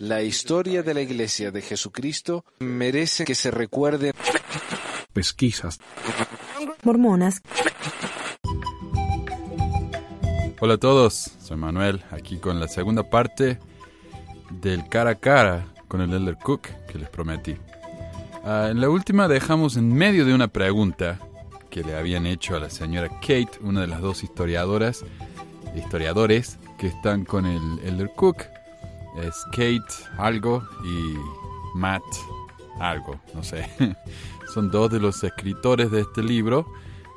La historia de la Iglesia de Jesucristo merece que se recuerde. Pesquisas. Mormonas. Hola a todos, soy Manuel, aquí con la segunda parte del cara a cara con el Elder Cook que les prometí. Ah, en la última dejamos en medio de una pregunta que le habían hecho a la señora Kate, una de las dos historiadoras, historiadores que están con el Elder Cook. Es Kate algo y Matt algo, no sé. Son dos de los escritores de este libro,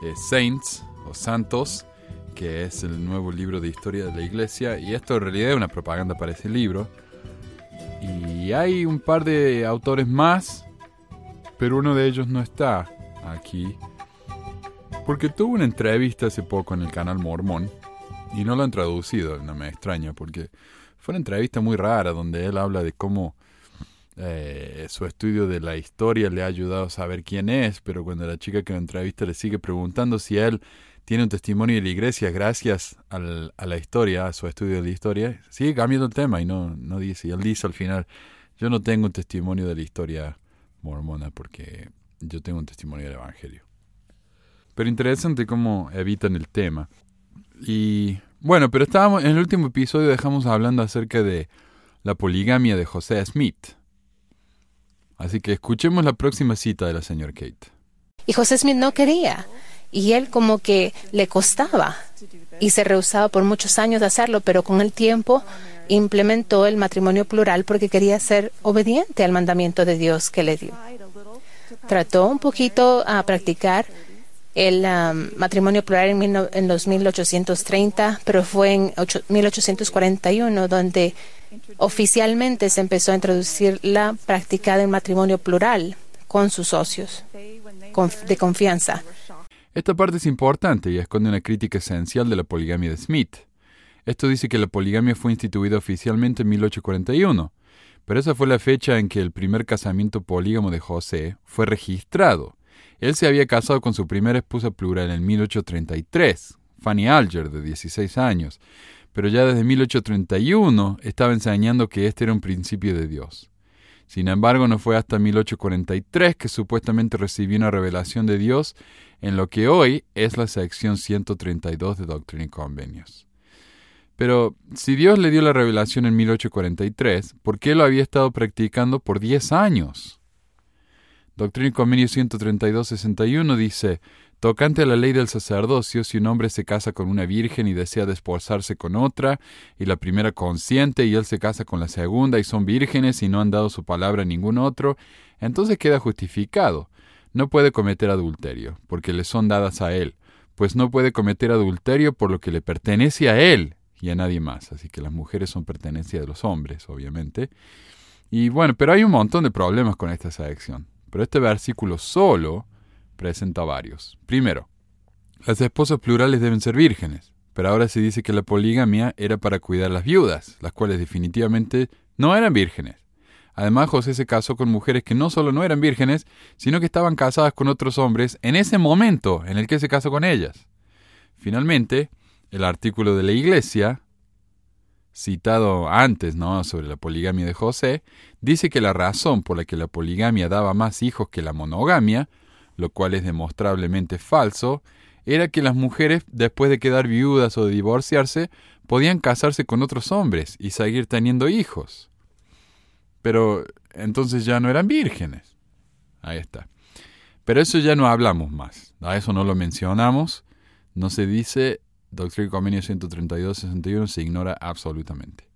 eh, Saints o Santos, que es el nuevo libro de historia de la iglesia. Y esto en realidad es una propaganda para ese libro. Y hay un par de autores más, pero uno de ellos no está aquí. Porque tuvo una entrevista hace poco en el canal Mormón y no lo han traducido, no me extraña, porque fue una entrevista muy rara donde él habla de cómo eh, su estudio de la historia le ha ayudado a saber quién es, pero cuando la chica que lo entrevista le sigue preguntando si él tiene un testimonio de la iglesia gracias al, a la historia, a su estudio de la historia, sigue cambiando el tema y no, no dice, y él dice al final, yo no tengo un testimonio de la historia mormona porque yo tengo un testimonio del Evangelio. Pero interesante cómo evitan el tema. Y bueno, pero estábamos en el último episodio dejamos hablando acerca de la poligamia de José Smith. Así que escuchemos la próxima cita de la señora Kate. Y José Smith no quería. Y él como que le costaba. Y se rehusaba por muchos años de hacerlo, pero con el tiempo implementó el matrimonio plural porque quería ser obediente al mandamiento de Dios que le dio. Trató un poquito a practicar el um, matrimonio plural en, en, los 1830, pero fue en 1841 donde oficialmente se empezó a introducir la práctica del matrimonio plural con sus socios de confianza. Esta parte es importante y esconde una crítica esencial de la poligamia de Smith. Esto dice que la poligamia fue instituida oficialmente en 1841, pero esa fue la fecha en que el primer casamiento polígamo de José fue registrado. Él se había casado con su primera esposa plural en 1833, Fanny Alger, de 16 años, pero ya desde 1831 estaba enseñando que este era un principio de Dios. Sin embargo, no fue hasta 1843 que supuestamente recibió una revelación de Dios en lo que hoy es la sección 132 de Doctrina y Convenios. Pero si Dios le dio la revelación en 1843, ¿por qué lo había estado practicando por 10 años? Doctrina y Convenio 132-61 dice, tocante a la ley del sacerdocio, si un hombre se casa con una virgen y desea desposarse con otra, y la primera consiente y él se casa con la segunda y son vírgenes y no han dado su palabra a ningún otro, entonces queda justificado. No puede cometer adulterio, porque le son dadas a él, pues no puede cometer adulterio por lo que le pertenece a él y a nadie más. Así que las mujeres son pertenencia de los hombres, obviamente. Y bueno, pero hay un montón de problemas con esta selección. Pero este versículo solo presenta varios. Primero, las esposas plurales deben ser vírgenes, pero ahora se dice que la poligamia era para cuidar las viudas, las cuales definitivamente no eran vírgenes. Además, José se casó con mujeres que no solo no eran vírgenes, sino que estaban casadas con otros hombres en ese momento en el que se casó con ellas. Finalmente, el artículo de la Iglesia citado antes, ¿no? sobre la poligamia de José, dice que la razón por la que la poligamia daba más hijos que la monogamia, lo cual es demostrablemente falso, era que las mujeres, después de quedar viudas o de divorciarse, podían casarse con otros hombres y seguir teniendo hijos. Pero entonces ya no eran vírgenes. Ahí está. Pero eso ya no hablamos más. A eso no lo mencionamos. No se dice Doctrina y Convenio 132-61 se ignora absolutamente.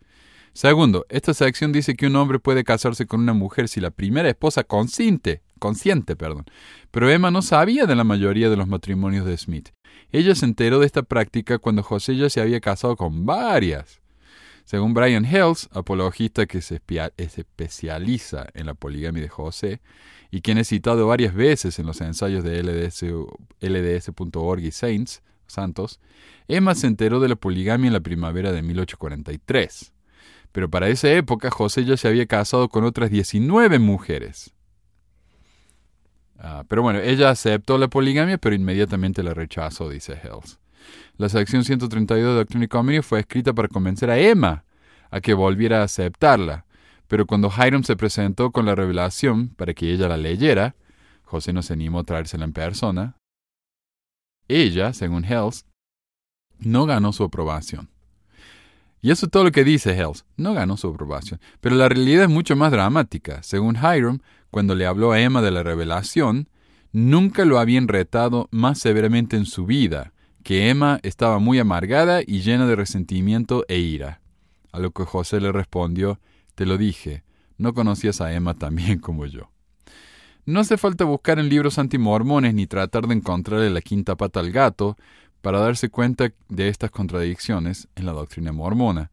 Segundo, esta sección dice que un hombre puede casarse con una mujer si la primera esposa consiente, consiente, perdón. Pero Emma no sabía de la mayoría de los matrimonios de Smith. Ella se enteró de esta práctica cuando José ya se había casado con varias. Según Brian Hells, apologista que se especializa en la poligamia de José y quien he citado varias veces en los ensayos de LDS.org y Saints, Santos, Emma se enteró de la poligamia en la primavera de 1843. Pero para esa época José ya se había casado con otras 19 mujeres. Ah, pero bueno, ella aceptó la poligamia, pero inmediatamente la rechazó, dice Hells. La sección 132 de Doctrina y Convenio fue escrita para convencer a Emma a que volviera a aceptarla. Pero cuando Hiram se presentó con la revelación para que ella la leyera, José no se animó a traérsela en persona. Ella, según Hells, no ganó su aprobación. Y eso es todo lo que dice Hells. No ganó su aprobación. Pero la realidad es mucho más dramática. Según Hiram, cuando le habló a Emma de la revelación, nunca lo habían retado más severamente en su vida, que Emma estaba muy amargada y llena de resentimiento e ira. A lo que José le respondió, te lo dije, no conocías a Emma tan bien como yo. No hace falta buscar en libros antimormones ni tratar de encontrarle la quinta pata al gato para darse cuenta de estas contradicciones en la doctrina mormona.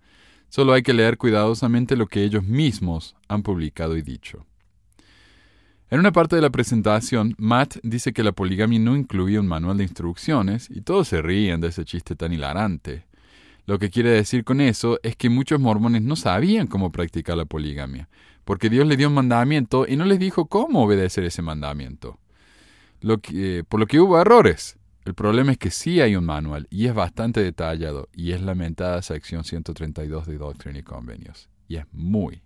Solo hay que leer cuidadosamente lo que ellos mismos han publicado y dicho. En una parte de la presentación, Matt dice que la poligamia no incluía un manual de instrucciones y todos se ríen de ese chiste tan hilarante. Lo que quiere decir con eso es que muchos mormones no sabían cómo practicar la poligamia, porque Dios les dio un mandamiento y no les dijo cómo obedecer ese mandamiento. Lo que, por lo que hubo errores. El problema es que sí hay un manual y es bastante detallado y es lamentada sección 132 de Doctrina y Convenios. Y es muy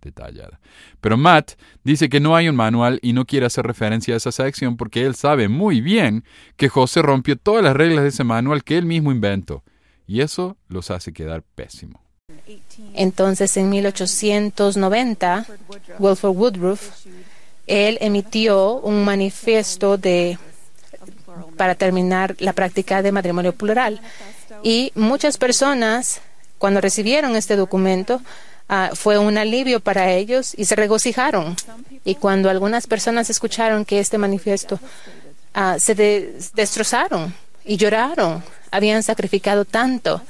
detallada. Pero Matt dice que no hay un manual y no quiere hacer referencia a esa sección porque él sabe muy bien que José rompió todas las reglas de ese manual que él mismo inventó. Y eso los hace quedar pésimo. Entonces, en 1890, Wilford Woodruff, él emitió un manifiesto de, para terminar la práctica de matrimonio plural. Y muchas personas, cuando recibieron este documento, Ah, fue un alivio para ellos y se regocijaron. Y cuando algunas personas escucharon que este manifiesto ah, se destrozaron y lloraron, habían sacrificado tanto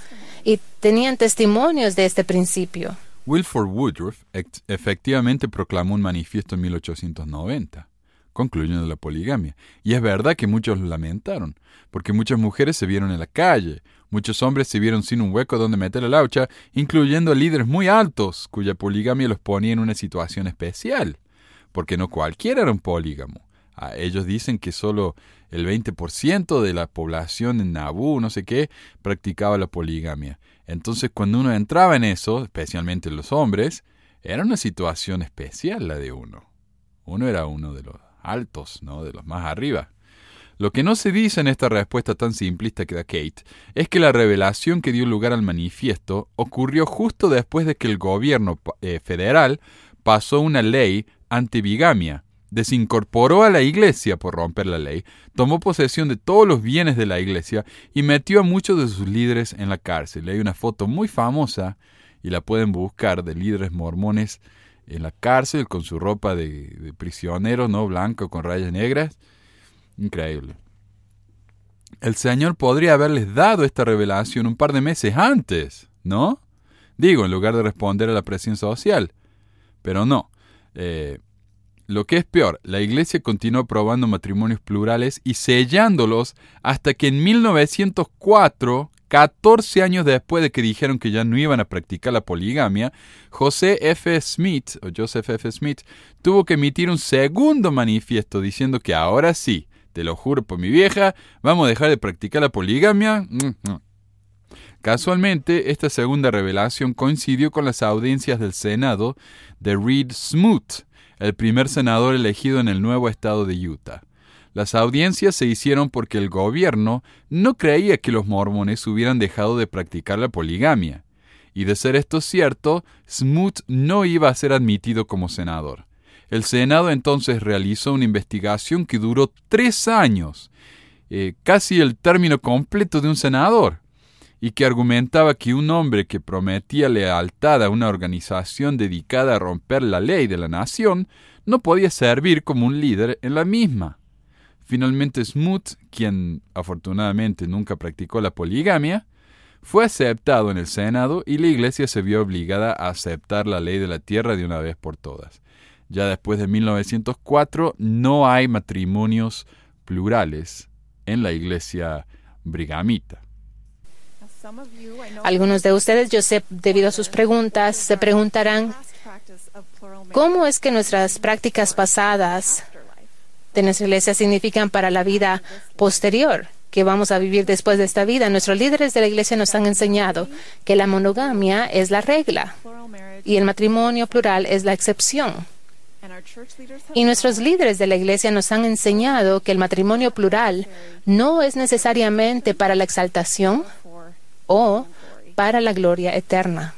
y tenían testimonios de este principio. Wilford Woodruff efectivamente proclamó un manifiesto en 1890 concluyendo la poligamia. Y es verdad que muchos lo lamentaron, porque muchas mujeres se vieron en la calle, muchos hombres se vieron sin un hueco donde meter la laucha, incluyendo líderes muy altos, cuya poligamia los ponía en una situación especial, porque no cualquiera era un polígamo. A ellos dicen que solo el 20% de la población en Nabú, no sé qué, practicaba la poligamia. Entonces, cuando uno entraba en eso, especialmente los hombres, era una situación especial la de uno. Uno era uno de los altos, ¿no? de los más arriba. Lo que no se dice en esta respuesta tan simplista que da Kate es que la revelación que dio lugar al manifiesto ocurrió justo después de que el gobierno eh, federal pasó una ley anti-bigamia, desincorporó a la iglesia por romper la ley, tomó posesión de todos los bienes de la iglesia y metió a muchos de sus líderes en la cárcel. Hay una foto muy famosa y la pueden buscar de líderes mormones en la cárcel con su ropa de, prisionero, ¿no? Blanco con rayas negras. Increíble. El Señor podría haberles dado esta revelación un par de meses antes, ¿no? Digo, en lugar de responder a la presión social. Pero no. Eh, lo que es peor, la Iglesia continuó aprobando matrimonios plurales y sellándolos hasta que en 1904 14 años después de que dijeron que ya no iban a practicar la poligamia, José F. Smith, o Joseph F. Smith, tuvo que emitir un segundo manifiesto diciendo que ahora sí, te lo juro por mi vieja, vamos a dejar de practicar la poligamia. Mm, mm. Casualmente, esta segunda revelación coincidió con las audiencias del Senado de Reed Smoot, el primer senador elegido en el nuevo estado de Utah. Las audiencias se hicieron porque el gobierno no creía que los mormones hubieran dejado de practicar la poligamia. Y de ser esto cierto, Smoot no iba a ser admitido como senador. El Senado entonces realizó una investigación que duró tres años, eh, casi el término completo de un senador, y que argumentaba que un hombre que prometía lealtad a una organización dedicada a romper la ley de la nación no podía servir como un líder en la misma. Finalmente Smoot, quien afortunadamente nunca practicó la poligamia, fue aceptado en el Senado y la Iglesia se vio obligada a aceptar la ley de la tierra de una vez por todas. Ya después de 1904 no hay matrimonios plurales en la Iglesia brigamita. Algunos de ustedes, yo sé, debido a sus preguntas, se preguntarán, ¿cómo es que nuestras prácticas pasadas de nuestra iglesia significan para la vida posterior. que vamos a vivir después de esta vida. Nuestros líderes de la iglesia nos han enseñado que la monogamia es la regla y el matrimonio plural es la excepción. Y nuestros líderes de la iglesia nos han enseñado que el matrimonio plural no es necesariamente para la exaltación o para la gloria eterna.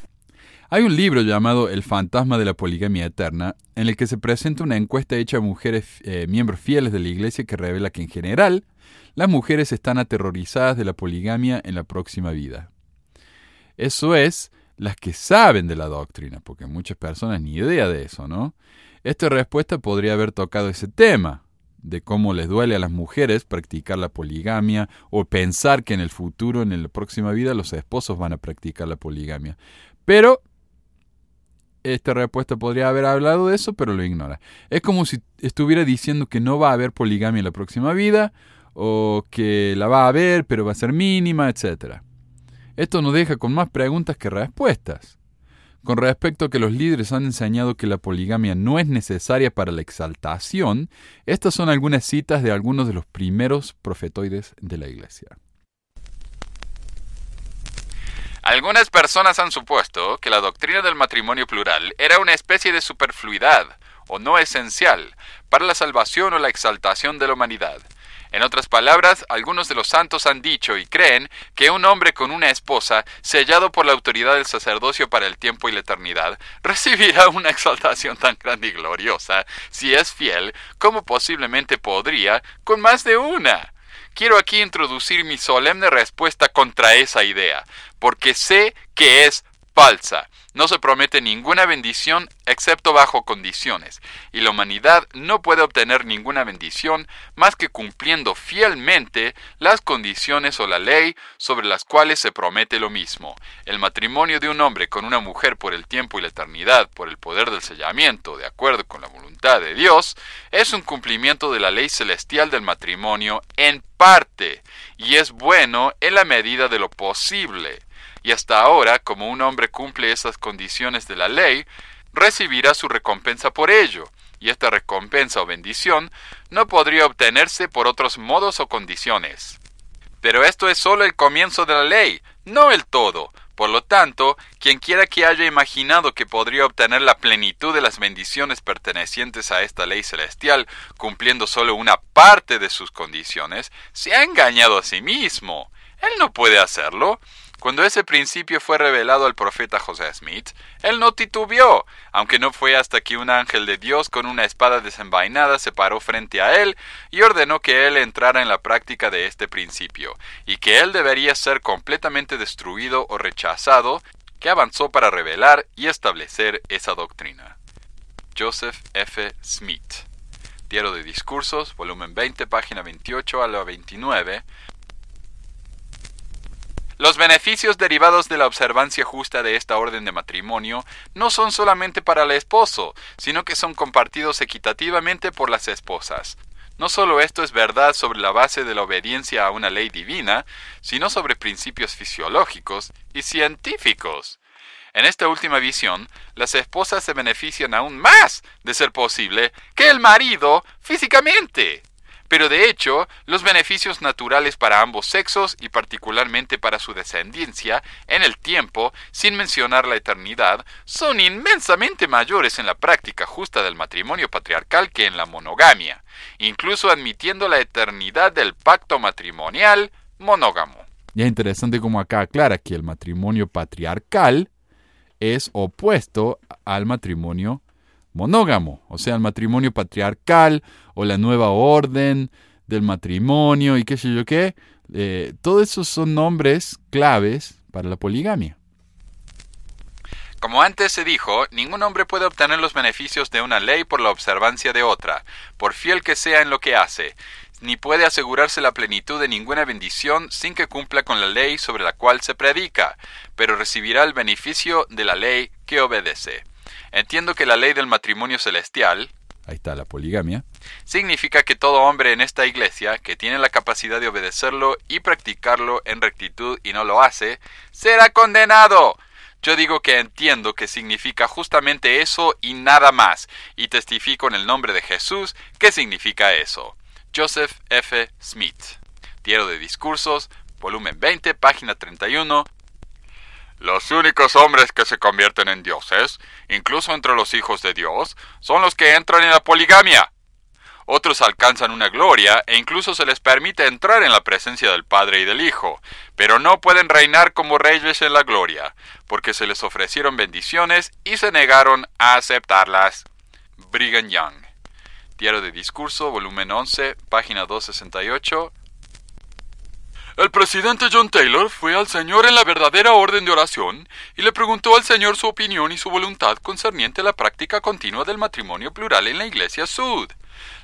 Hay un libro llamado El fantasma de la poligamia eterna, en el que se presenta una encuesta hecha a mujeres eh, miembros fieles de la iglesia que revela que en general las mujeres están aterrorizadas de la poligamia en la próxima vida. Eso es, las que saben de la doctrina, porque muchas personas ni idea de eso, ¿no? Esta respuesta podría haber tocado ese tema, de cómo les duele a las mujeres practicar la poligamia o pensar que en el futuro, en la próxima vida, los esposos van a practicar la poligamia. Pero esta respuesta podría haber hablado de eso, pero lo ignora. Es como si estuviera diciendo que no va a haber poligamia en la próxima vida, o que la va a haber, pero va a ser mínima, etc. Esto nos deja con más preguntas que respuestas. Con respecto a que los líderes han enseñado que la poligamia no es necesaria para la exaltación, estas son algunas citas de algunos de los primeros profetoides de la Iglesia. Algunas personas han supuesto que la doctrina del matrimonio plural era una especie de superfluidad, o no esencial, para la salvación o la exaltación de la humanidad. En otras palabras, algunos de los santos han dicho y creen que un hombre con una esposa, sellado por la autoridad del sacerdocio para el tiempo y la eternidad, recibirá una exaltación tan grande y gloriosa, si es fiel, como posiblemente podría con más de una. Quiero aquí introducir mi solemne respuesta contra esa idea, porque sé que es falsa. No se promete ninguna bendición excepto bajo condiciones, y la humanidad no puede obtener ninguna bendición más que cumpliendo fielmente las condiciones o la ley sobre las cuales se promete lo mismo. El matrimonio de un hombre con una mujer por el tiempo y la eternidad, por el poder del sellamiento, de acuerdo con la voluntad de Dios, es un cumplimiento de la ley celestial del matrimonio en parte, y es bueno en la medida de lo posible y hasta ahora, como un hombre cumple esas condiciones de la ley, recibirá su recompensa por ello, y esta recompensa o bendición no podría obtenerse por otros modos o condiciones. Pero esto es solo el comienzo de la ley, no el todo. Por lo tanto, quien quiera que haya imaginado que podría obtener la plenitud de las bendiciones pertenecientes a esta ley celestial cumpliendo solo una parte de sus condiciones, se ha engañado a sí mismo. Él no puede hacerlo. Cuando ese principio fue revelado al profeta José Smith, él no titubeó, aunque no fue hasta que un ángel de Dios con una espada desenvainada se paró frente a él y ordenó que él entrara en la práctica de este principio, y que él debería ser completamente destruido o rechazado, que avanzó para revelar y establecer esa doctrina. Joseph F. Smith Diario de Discursos, volumen 20, página 28 a la 29, los beneficios derivados de la observancia justa de esta orden de matrimonio no son solamente para el esposo, sino que son compartidos equitativamente por las esposas. No solo esto es verdad sobre la base de la obediencia a una ley divina, sino sobre principios fisiológicos y científicos. En esta última visión, las esposas se benefician aún más, de ser posible, que el marido físicamente. Pero de hecho, los beneficios naturales para ambos sexos y particularmente para su descendencia en el tiempo, sin mencionar la eternidad, son inmensamente mayores en la práctica justa del matrimonio patriarcal que en la monogamia, incluso admitiendo la eternidad del pacto matrimonial monógamo. Y es interesante como acá aclara que el matrimonio patriarcal es opuesto al matrimonio monógamo, o sea, el matrimonio patriarcal o la nueva orden del matrimonio y qué sé yo qué. Eh, todos esos son nombres claves para la poligamia. Como antes se dijo, ningún hombre puede obtener los beneficios de una ley por la observancia de otra, por fiel que sea en lo que hace, ni puede asegurarse la plenitud de ninguna bendición sin que cumpla con la ley sobre la cual se predica, pero recibirá el beneficio de la ley que obedece. Entiendo que la ley del matrimonio celestial, ahí está la poligamia, significa que todo hombre en esta iglesia que tiene la capacidad de obedecerlo y practicarlo en rectitud y no lo hace, será condenado. Yo digo que entiendo que significa justamente eso y nada más, y testifico en el nombre de Jesús que significa eso. Joseph F. Smith Diario de Discursos, volumen 20, página 31. Los únicos hombres que se convierten en dioses, incluso entre los hijos de Dios, son los que entran en la poligamia. Otros alcanzan una gloria e incluso se les permite entrar en la presencia del Padre y del Hijo, pero no pueden reinar como reyes en la gloria, porque se les ofrecieron bendiciones y se negaron a aceptarlas. Brigham Young. Diario de Discurso, volumen 11, página 268. El presidente John Taylor fue al Señor en la verdadera orden de oración y le preguntó al Señor su opinión y su voluntad concerniente la práctica continua del matrimonio plural en la Iglesia Sud.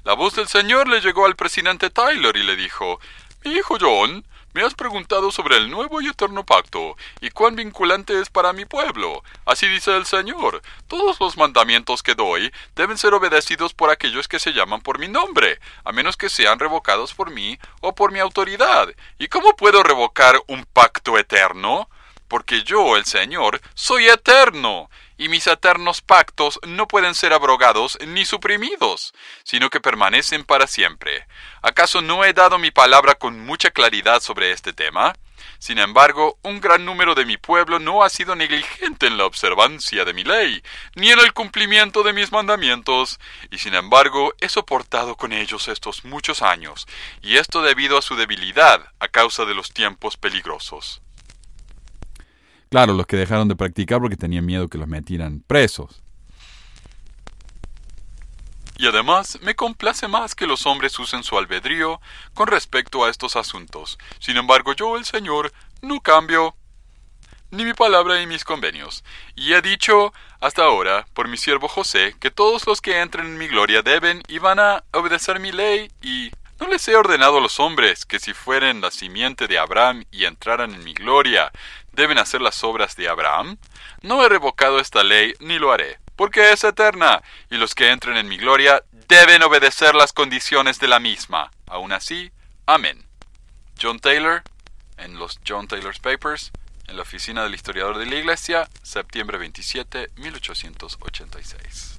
La voz del Señor le llegó al presidente Taylor y le dijo Mi hijo John, me has preguntado sobre el nuevo y eterno pacto, y cuán vinculante es para mi pueblo. Así dice el Señor, todos los mandamientos que doy deben ser obedecidos por aquellos que se llaman por mi nombre, a menos que sean revocados por mí o por mi autoridad. ¿Y cómo puedo revocar un pacto eterno? Porque yo, el Señor, soy eterno, y mis eternos pactos no pueden ser abrogados ni suprimidos, sino que permanecen para siempre. ¿Acaso no he dado mi palabra con mucha claridad sobre este tema? Sin embargo, un gran número de mi pueblo no ha sido negligente en la observancia de mi ley, ni en el cumplimiento de mis mandamientos, y sin embargo he soportado con ellos estos muchos años, y esto debido a su debilidad a causa de los tiempos peligrosos. Claro, los que dejaron de practicar porque tenían miedo que los metieran presos. Y además me complace más que los hombres usen su albedrío con respecto a estos asuntos. Sin embargo, yo, el Señor, no cambio ni mi palabra ni mis convenios. Y he dicho hasta ahora, por mi siervo José, que todos los que entren en mi gloria deben y van a obedecer mi ley y ¿No les he ordenado a los hombres que si fueren la simiente de Abraham y entraran en mi gloria, deben hacer las obras de Abraham? No he revocado esta ley ni lo haré, porque es eterna, y los que entren en mi gloria deben obedecer las condiciones de la misma. Aún así, amén. John Taylor, en los John Taylor's Papers, en la oficina del historiador de la Iglesia, septiembre 27, 1886.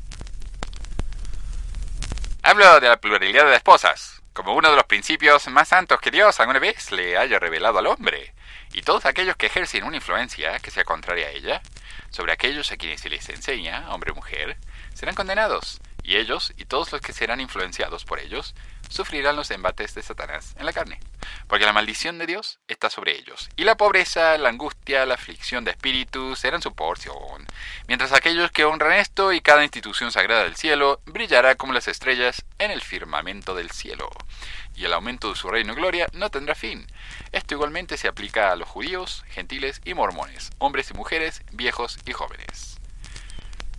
Hablo de la pluralidad de esposas como uno de los principios más santos que Dios alguna vez le haya revelado al hombre, y todos aquellos que ejercen una influencia que sea contraria a ella, sobre aquellos a quienes se les enseña, hombre o mujer, serán condenados, y ellos y todos los que serán influenciados por ellos sufrirán los embates de Satanás en la carne, porque la maldición de Dios está sobre ellos, y la pobreza, la angustia, la aflicción de espíritu serán su porción, mientras aquellos que honran esto y cada institución sagrada del cielo brillará como las estrellas en el firmamento del cielo, y el aumento de su reino y gloria no tendrá fin. Esto igualmente se aplica a los judíos, gentiles y mormones, hombres y mujeres, viejos y jóvenes.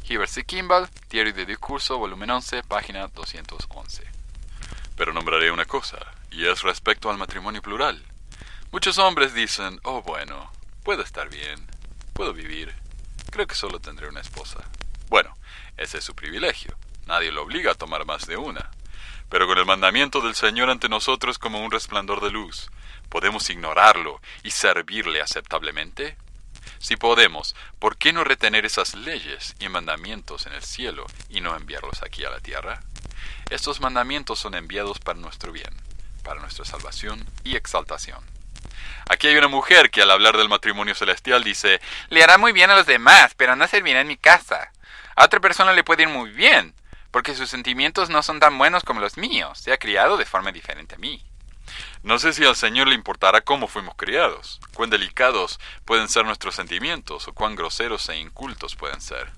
Hibbert C. Kimball, Diario de Discurso, volumen 11, página 211. Pero nombraré una cosa, y es respecto al matrimonio plural. Muchos hombres dicen, oh bueno, puedo estar bien, puedo vivir, creo que solo tendré una esposa. Bueno, ese es su privilegio, nadie lo obliga a tomar más de una. Pero con el mandamiento del Señor ante nosotros como un resplandor de luz, ¿podemos ignorarlo y servirle aceptablemente? Si podemos, ¿por qué no retener esas leyes y mandamientos en el cielo y no enviarlos aquí a la tierra? Estos mandamientos son enviados para nuestro bien, para nuestra salvación y exaltación. Aquí hay una mujer que al hablar del matrimonio celestial dice, le hará muy bien a los demás, pero no servirá en mi casa. A otra persona le puede ir muy bien, porque sus sentimientos no son tan buenos como los míos, se ha criado de forma diferente a mí. No sé si al Señor le importará cómo fuimos criados, cuán delicados pueden ser nuestros sentimientos o cuán groseros e incultos pueden ser.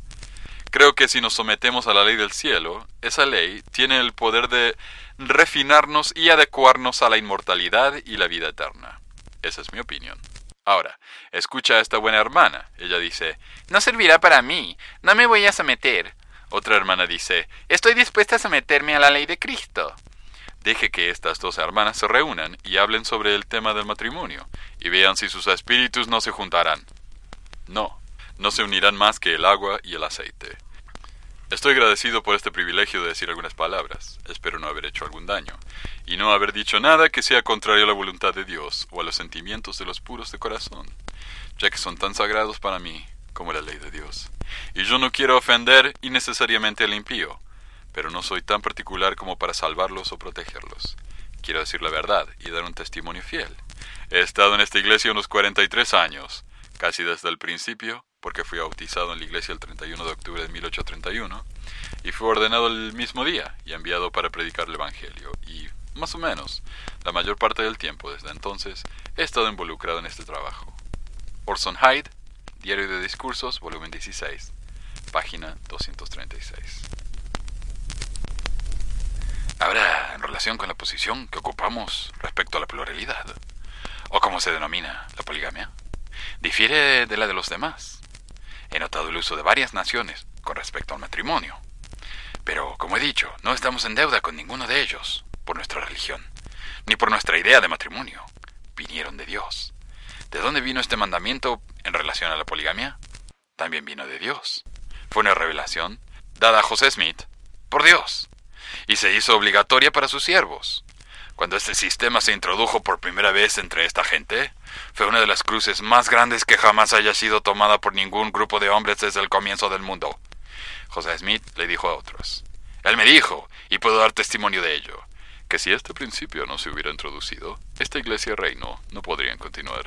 Creo que si nos sometemos a la ley del cielo, esa ley tiene el poder de refinarnos y adecuarnos a la inmortalidad y la vida eterna. Esa es mi opinión. Ahora, escucha a esta buena hermana. Ella dice, No servirá para mí, no me voy a someter. Otra hermana dice, Estoy dispuesta a someterme a la ley de Cristo. Deje que estas dos hermanas se reúnan y hablen sobre el tema del matrimonio, y vean si sus espíritus no se juntarán. No, no se unirán más que el agua y el aceite. Estoy agradecido por este privilegio de decir algunas palabras. Espero no haber hecho algún daño, y no haber dicho nada que sea contrario a la voluntad de Dios o a los sentimientos de los puros de corazón, ya que son tan sagrados para mí como la ley de Dios. Y yo no quiero ofender innecesariamente al impío, pero no soy tan particular como para salvarlos o protegerlos. quiero decir la verdad y dar un testimonio fiel. He estado en esta iglesia unos 43 años, casi desde el principio, porque fui bautizado en la iglesia el 31 de octubre de 1831, y fui ordenado el mismo día y enviado para predicar el Evangelio, y más o menos, la mayor parte del tiempo desde entonces he estado involucrado en este trabajo. Orson Hyde, Diario de Discursos, volumen 16, página 236. Ahora, en relación con la posición que ocupamos respecto a la pluralidad, o como se denomina la poligamia, difiere de la de los demás. He notado el uso de varias naciones con respecto al matrimonio. Pero, como he dicho, no estamos en deuda con ninguno de ellos por nuestra religión, ni por nuestra idea de matrimonio. Vinieron de Dios. ¿De dónde vino este mandamiento en relación a la poligamia? También vino de Dios. Fue una revelación dada a José Smith por Dios y se hizo obligatoria para sus siervos. Cuando este sistema se introdujo por primera vez entre esta gente, fue una de las cruces más grandes que jamás haya sido tomada por ningún grupo de hombres desde el comienzo del mundo. José Smith le dijo a otros. Él me dijo, y puedo dar testimonio de ello, que si este principio no se hubiera introducido, esta iglesia reino no podrían continuar.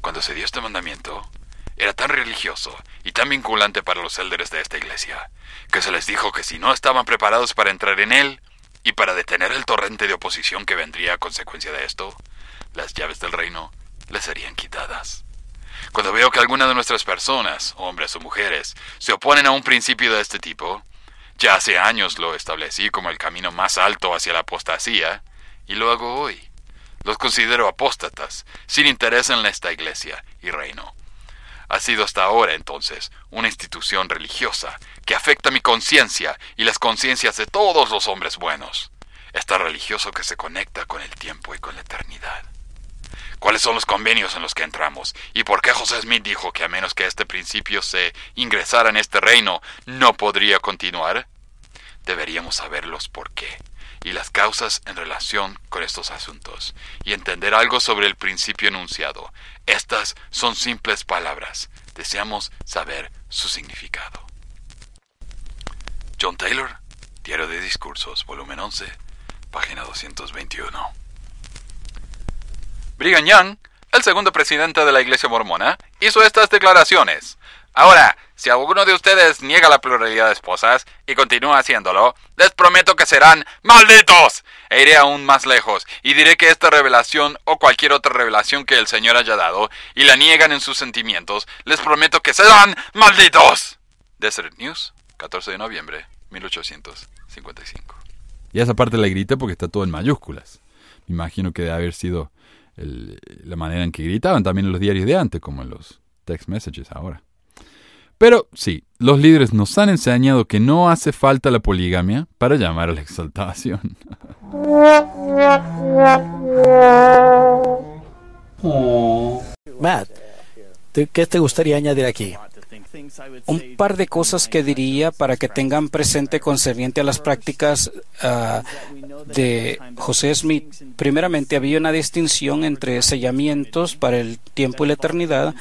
Cuando se dio este mandamiento, era tan religioso y tan vinculante para los élderes de esta iglesia, que se les dijo que si no estaban preparados para entrar en él, y para detener el torrente de oposición que vendría a consecuencia de esto, las llaves del reino les serían quitadas. Cuando veo que alguna de nuestras personas, hombres o mujeres, se oponen a un principio de este tipo, ya hace años lo establecí como el camino más alto hacia la apostasía, y lo hago hoy. Los considero apóstatas, sin interés en esta iglesia y reino. Ha sido hasta ahora, entonces, una institución religiosa que afecta mi conciencia y las conciencias de todos los hombres buenos. Está religioso que se conecta con el tiempo y con la eternidad. ¿Cuáles son los convenios en los que entramos? ¿Y por qué José Smith dijo que a menos que este principio se ingresara en este reino, no podría continuar? Deberíamos saberlos por qué y las causas en relación con estos asuntos, y entender algo sobre el principio enunciado. Estas son simples palabras. Deseamos saber su significado. John Taylor, Diario de Discursos, volumen 11, página 221. Brigham Young, el segundo presidente de la Iglesia Mormona, hizo estas declaraciones. Ahora, si alguno de ustedes niega la pluralidad de esposas y continúa haciéndolo, les prometo que serán malditos. E iré aún más lejos y diré que esta revelación o cualquier otra revelación que el Señor haya dado y la niegan en sus sentimientos, les prometo que serán malditos. Desert News, 14 de noviembre 1855. Y esa parte la grité porque está todo en mayúsculas. Me imagino que debe haber sido la manera en que gritaban también en los diarios de antes, como en los text messages ahora. Pero sí, los líderes nos han enseñado que no hace falta la poligamia para llamar a la exaltación. Matt, ¿te- ¿qué te gustaría añadir aquí? Un par de cosas que diría para que tengan presente concerniente a las prácticas ah, de José Smith. Primeramente, había una distinción entre sellamientos para el tiempo y la eternidad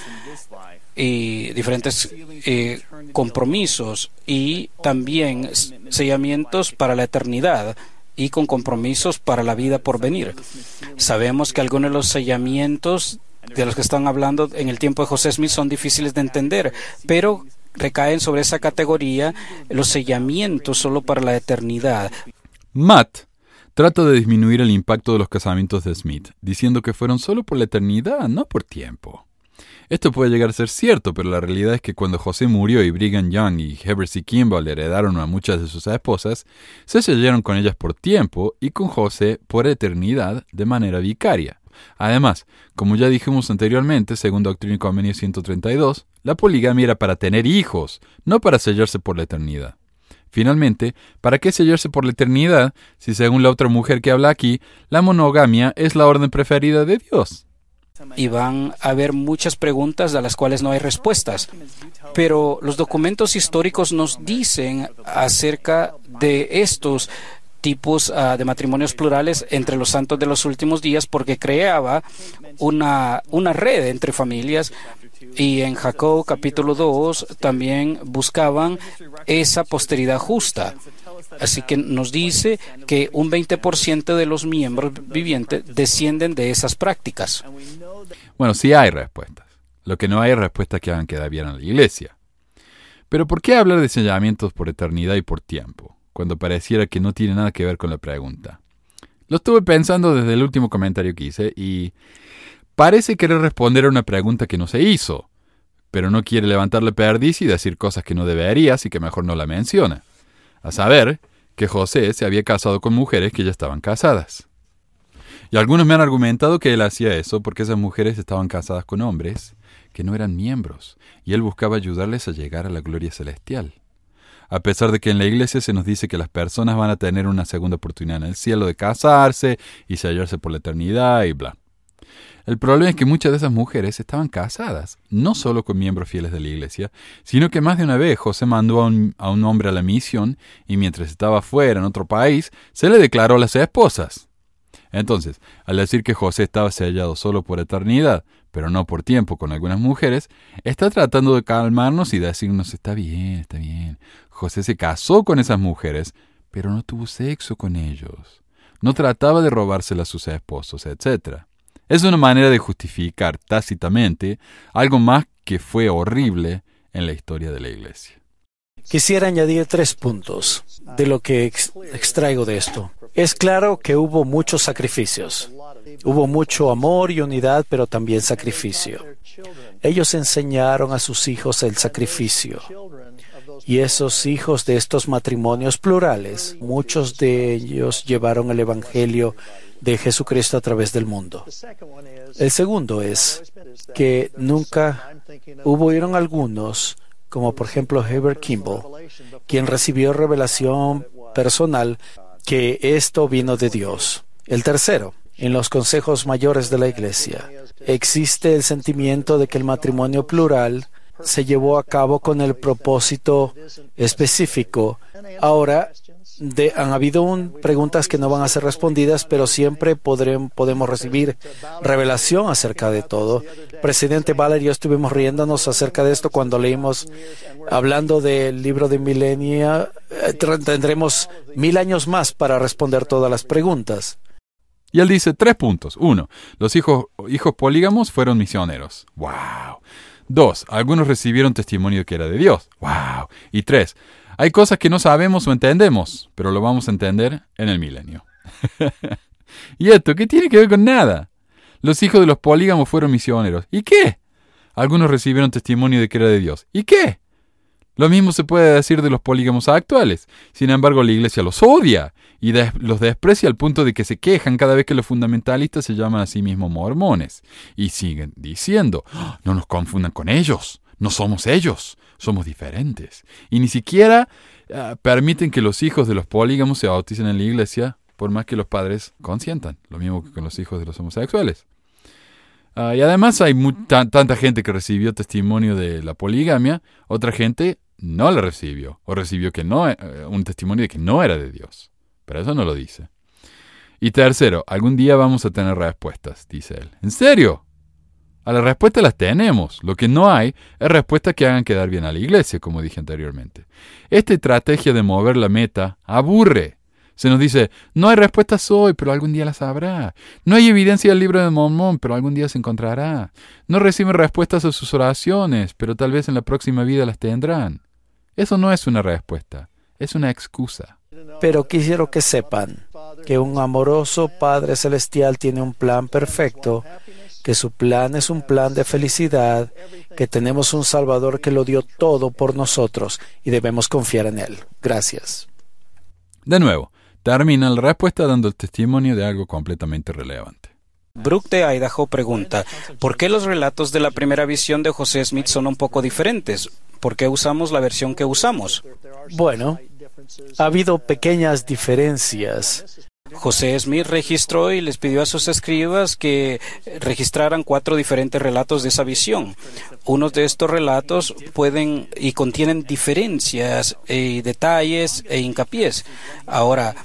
y diferentes eh, compromisos y también sellamientos para la eternidad y con compromisos para la vida por venir. Sabemos que algunos de los sellamientos de los que están hablando en el tiempo de José Smith son difíciles de entender, pero recaen sobre esa categoría los sellamientos solo para la eternidad. Matt trata de disminuir el impacto de los casamientos de Smith, diciendo que fueron solo por la eternidad, no por tiempo. Esto puede llegar a ser cierto, pero la realidad es que cuando José murió y Brigham Young y Heber C. Kimball heredaron a muchas de sus esposas, se sellaron con ellas por tiempo y con José por eternidad de manera vicaria. Además, como ya dijimos anteriormente, según Doctrina y Convenio 132, la poligamia era para tener hijos, no para sellarse por la eternidad. Finalmente, ¿para qué sellarse por la eternidad si según la otra mujer que habla aquí, la monogamia es la orden preferida de Dios? Y van a haber muchas preguntas a las cuales no hay respuestas. Pero los documentos históricos nos dicen acerca de estos tipos ah, de matrimonios plurales entre los santos de los últimos días porque creaba una, una red entre familias y en Jacob capítulo 2 también buscaban esa posteridad justa. Así que nos dice que un 20% de los miembros vivientes descienden de esas prácticas. Bueno, sí hay respuestas. Lo que no hay es respuestas que hagan quedar bien a la iglesia. Pero ¿por qué hablar de sellamientos por eternidad y por tiempo, cuando pareciera que no tiene nada que ver con la pregunta? Lo estuve pensando desde el último comentario que hice y parece querer responder a una pregunta que no se hizo, pero no quiere levantarle perdiz y decir cosas que no debería, así que mejor no la menciona. A saber, que José se había casado con mujeres que ya estaban casadas. Y algunos me han argumentado que él hacía eso porque esas mujeres estaban casadas con hombres que no eran miembros, y él buscaba ayudarles a llegar a la gloria celestial. A pesar de que en la iglesia se nos dice que las personas van a tener una segunda oportunidad en el cielo de casarse y sellarse por la eternidad y bla. El problema es que muchas de esas mujeres estaban casadas, no solo con miembros fieles de la iglesia, sino que más de una vez José mandó a un, a un hombre a la misión y mientras estaba fuera en otro país, se le declaró a las esposas. Entonces, al decir que José estaba sellado solo por eternidad, pero no por tiempo con algunas mujeres, está tratando de calmarnos y decirnos, está bien, está bien. José se casó con esas mujeres, pero no tuvo sexo con ellos. No trataba de robárselas a sus esposos, etc. Es una manera de justificar tácitamente algo más que fue horrible en la historia de la Iglesia. Quisiera añadir tres puntos de lo que extraigo de esto. Es claro que hubo muchos sacrificios. Hubo mucho amor y unidad, pero también sacrificio. Ellos enseñaron a sus hijos el sacrificio. Y esos hijos de estos matrimonios plurales, muchos de ellos llevaron el Evangelio de Jesucristo a través del mundo. El segundo es que nunca hubo algunos, como por ejemplo Heber Kimball, quien recibió revelación personal que esto vino de Dios. El tercero, en los consejos mayores de la Iglesia, existe el sentimiento de que el matrimonio plural se llevó a cabo con el propósito específico. Ahora, han habido preguntas que no van a ser respondidas, pero siempre podemos recibir revelación acerca de todo. Presidente Valer y yo estuvimos riéndonos acerca de esto cuando leímos, hablando del libro de Milenia, eh, tendremos mil años más para responder todas las preguntas. Y él dice tres puntos. Uno, los hijos, hijos polígamos fueron misioneros. ¡Wow! Dos, algunos recibieron testimonio que era de Dios. ¡Wow! Y tres, hay cosas que no sabemos o entendemos, pero lo vamos a entender en el milenio. ¿Y esto qué tiene que ver con nada? Los hijos de los polígamos fueron misioneros. ¿Y qué? Algunos recibieron testimonio de que era de Dios. ¿Y qué? Lo mismo se puede decir de los polígamos actuales. Sin embargo, la iglesia los odia y los desprecia al punto de que se quejan cada vez que los fundamentalistas se llaman a sí mismos mormones. Y siguen diciendo, ¡Ah! no nos confundan con ellos, no somos ellos, somos diferentes. Y ni siquiera ah, permiten que los hijos de los polígamos se bauticen en la iglesia, por más que los padres consientan, lo mismo que con los hijos de los homosexuales. Ah, y además hay tanta gente que recibió testimonio de la poligamia, otra gente no la recibió, o recibió que no, eh, un testimonio de que no era de Dios. Pero eso no lo dice. Y tercero, algún día vamos a tener respuestas, dice él. ¿En serio? A las respuestas las tenemos. Lo que no hay es respuestas que hagan quedar bien a la iglesia, como dije anteriormente. Esta estrategia de mover la meta aburre. Se nos dice, no hay respuestas hoy, pero algún día las habrá. No hay evidencia del libro de Mormón, pero algún día se encontrará. No reciben respuestas a sus oraciones, pero tal vez en la próxima vida las tendrán. Eso no es una respuesta, es una excusa. Pero quisiera que sepan que un amoroso Padre Celestial tiene un plan perfecto que su plan es un plan de felicidad, que tenemos un Salvador que lo dio todo por nosotros y debemos confiar en Él. Gracias. De nuevo, termina la respuesta dando el testimonio de algo completamente relevante. Brooke de Idaho pregunta, ¿por qué los relatos de la primera visión de José Smith son un poco diferentes? ¿Por qué usamos la versión que usamos? Bueno, ha habido pequeñas diferencias. José Smith registró y les pidió a sus escribas que registraran cuatro diferentes relatos de esa visión. Unos de estos relatos pueden y contienen diferencias, y detalles e hincapiés. Ahora,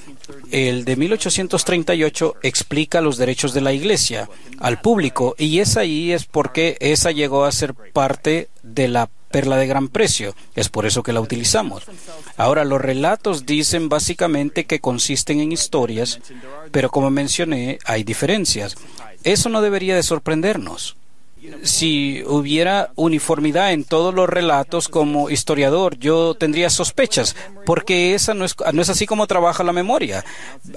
el de 1838 explica los derechos de la Iglesia al público y es ahí es porque esa llegó a ser parte de la perla de gran precio. Es por eso que la utilizamos. Ahora, los relatos dicen básicamente que consisten en historias, pero como mencioné, hay diferencias. Eso no debería de sorprendernos si hubiera uniformidad en todos los relatos como historiador, yo tendría sospechas, porque esa no es, no es así como trabaja la memoria.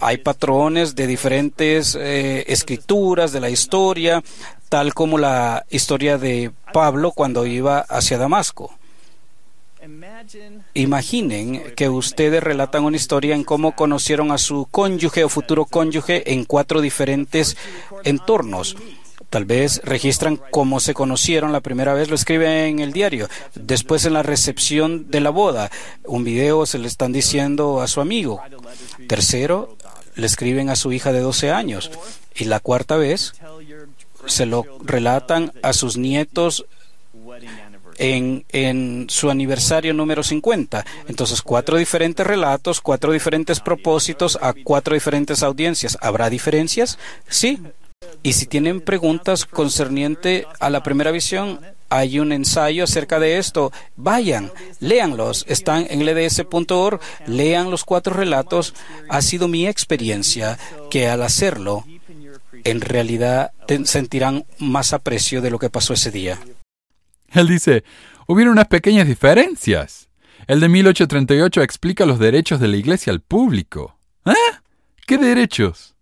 Hay patrones de diferentes eh, escrituras de la historia, tal como la historia de Pablo cuando iba hacia Damasco. Imaginen que ustedes relatan una historia en cómo conocieron a su cónyuge o futuro cónyuge en cuatro diferentes entornos. Tal vez registran cómo se conocieron la primera vez, lo escriben en el diario. Después en la recepción de la boda, un video se le están diciendo a su amigo. Tercero, le escriben a su hija de 12 años. Y la cuarta vez, se lo relatan a sus nietos en, en, su aniversario número 50. Entonces, cuatro diferentes relatos, cuatro diferentes propósitos a cuatro diferentes audiencias. ¿Habrá diferencias? Sí, y si tienen preguntas concerniente a la primera visión, hay un ensayo acerca de esto. Vayan, léanlos. Están en lds.org. Lean los cuatro relatos. Ha sido mi experiencia que al hacerlo, en realidad sentirán más aprecio de lo que pasó ese día. Él dice, hubieron unas pequeñas diferencias. El de 1838 explica los derechos de la Iglesia al público. ¿Eh? ¿Qué derechos?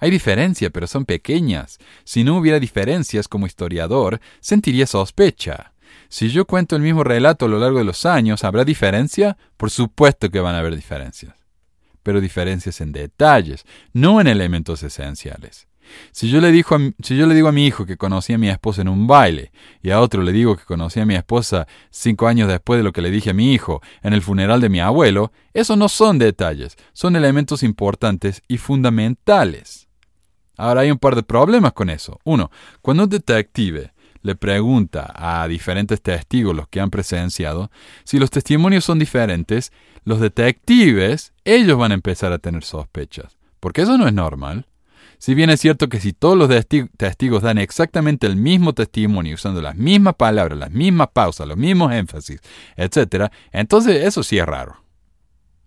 Hay diferencia, pero son pequeñas. Si no hubiera diferencias como historiador, sentiría sospecha. Si yo cuento el mismo relato a lo largo de los años, ¿habrá diferencia? Por supuesto que van a haber diferencias. Pero diferencias en detalles, no en elementos esenciales. Si yo, le digo a, si yo le digo a mi hijo que conocí a mi esposa en un baile y a otro le digo que conocí a mi esposa cinco años después de lo que le dije a mi hijo en el funeral de mi abuelo, esos no son detalles, son elementos importantes y fundamentales. Ahora hay un par de problemas con eso. Uno, cuando un detective le pregunta a diferentes testigos, los que han presenciado, si los testimonios son diferentes, los detectives, ellos van a empezar a tener sospechas. Porque eso no es normal. Si bien es cierto que si todos los testigos dan exactamente el mismo testimonio, usando las mismas palabras, las mismas pausas, los mismos énfasis, etc., entonces eso sí es raro.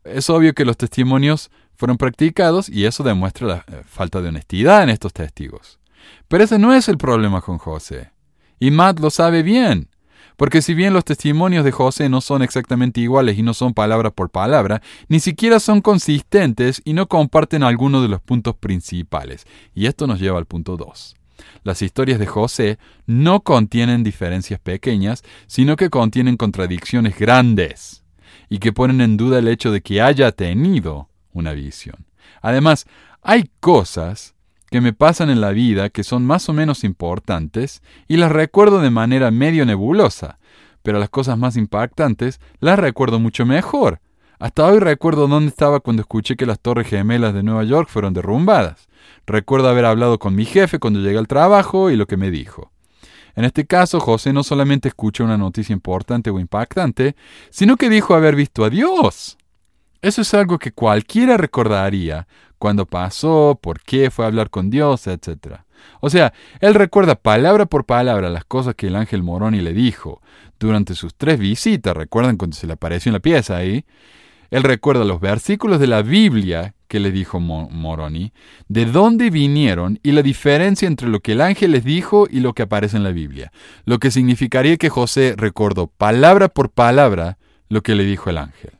Es obvio que los testimonios fueron practicados y eso demuestra la eh, falta de honestidad en estos testigos. Pero ese no es el problema con José. Y Matt lo sabe bien. Porque si bien los testimonios de José no son exactamente iguales y no son palabra por palabra, ni siquiera son consistentes y no comparten algunos de los puntos principales. Y esto nos lleva al punto 2. Las historias de José no contienen diferencias pequeñas, sino que contienen contradicciones grandes y que ponen en duda el hecho de que haya tenido una visión. Además, hay cosas que me pasan en la vida que son más o menos importantes y las recuerdo de manera medio nebulosa, pero las cosas más impactantes las recuerdo mucho mejor. Hasta hoy recuerdo dónde estaba cuando escuché que las torres gemelas de Nueva York fueron derrumbadas. Recuerdo haber hablado con mi jefe cuando llegué al trabajo y lo que me dijo. En este caso, José no solamente escuchó una noticia importante o impactante, sino que dijo haber visto a Dios. Eso es algo que cualquiera recordaría cuando pasó, por qué fue a hablar con Dios, etc. O sea, él recuerda palabra por palabra las cosas que el ángel Moroni le dijo durante sus tres visitas. ¿Recuerdan cuando se le apareció en la pieza ahí? Él recuerda los versículos de la Biblia que le dijo Moroni, de dónde vinieron y la diferencia entre lo que el ángel les dijo y lo que aparece en la Biblia. Lo que significaría que José recordó palabra por palabra lo que le dijo el ángel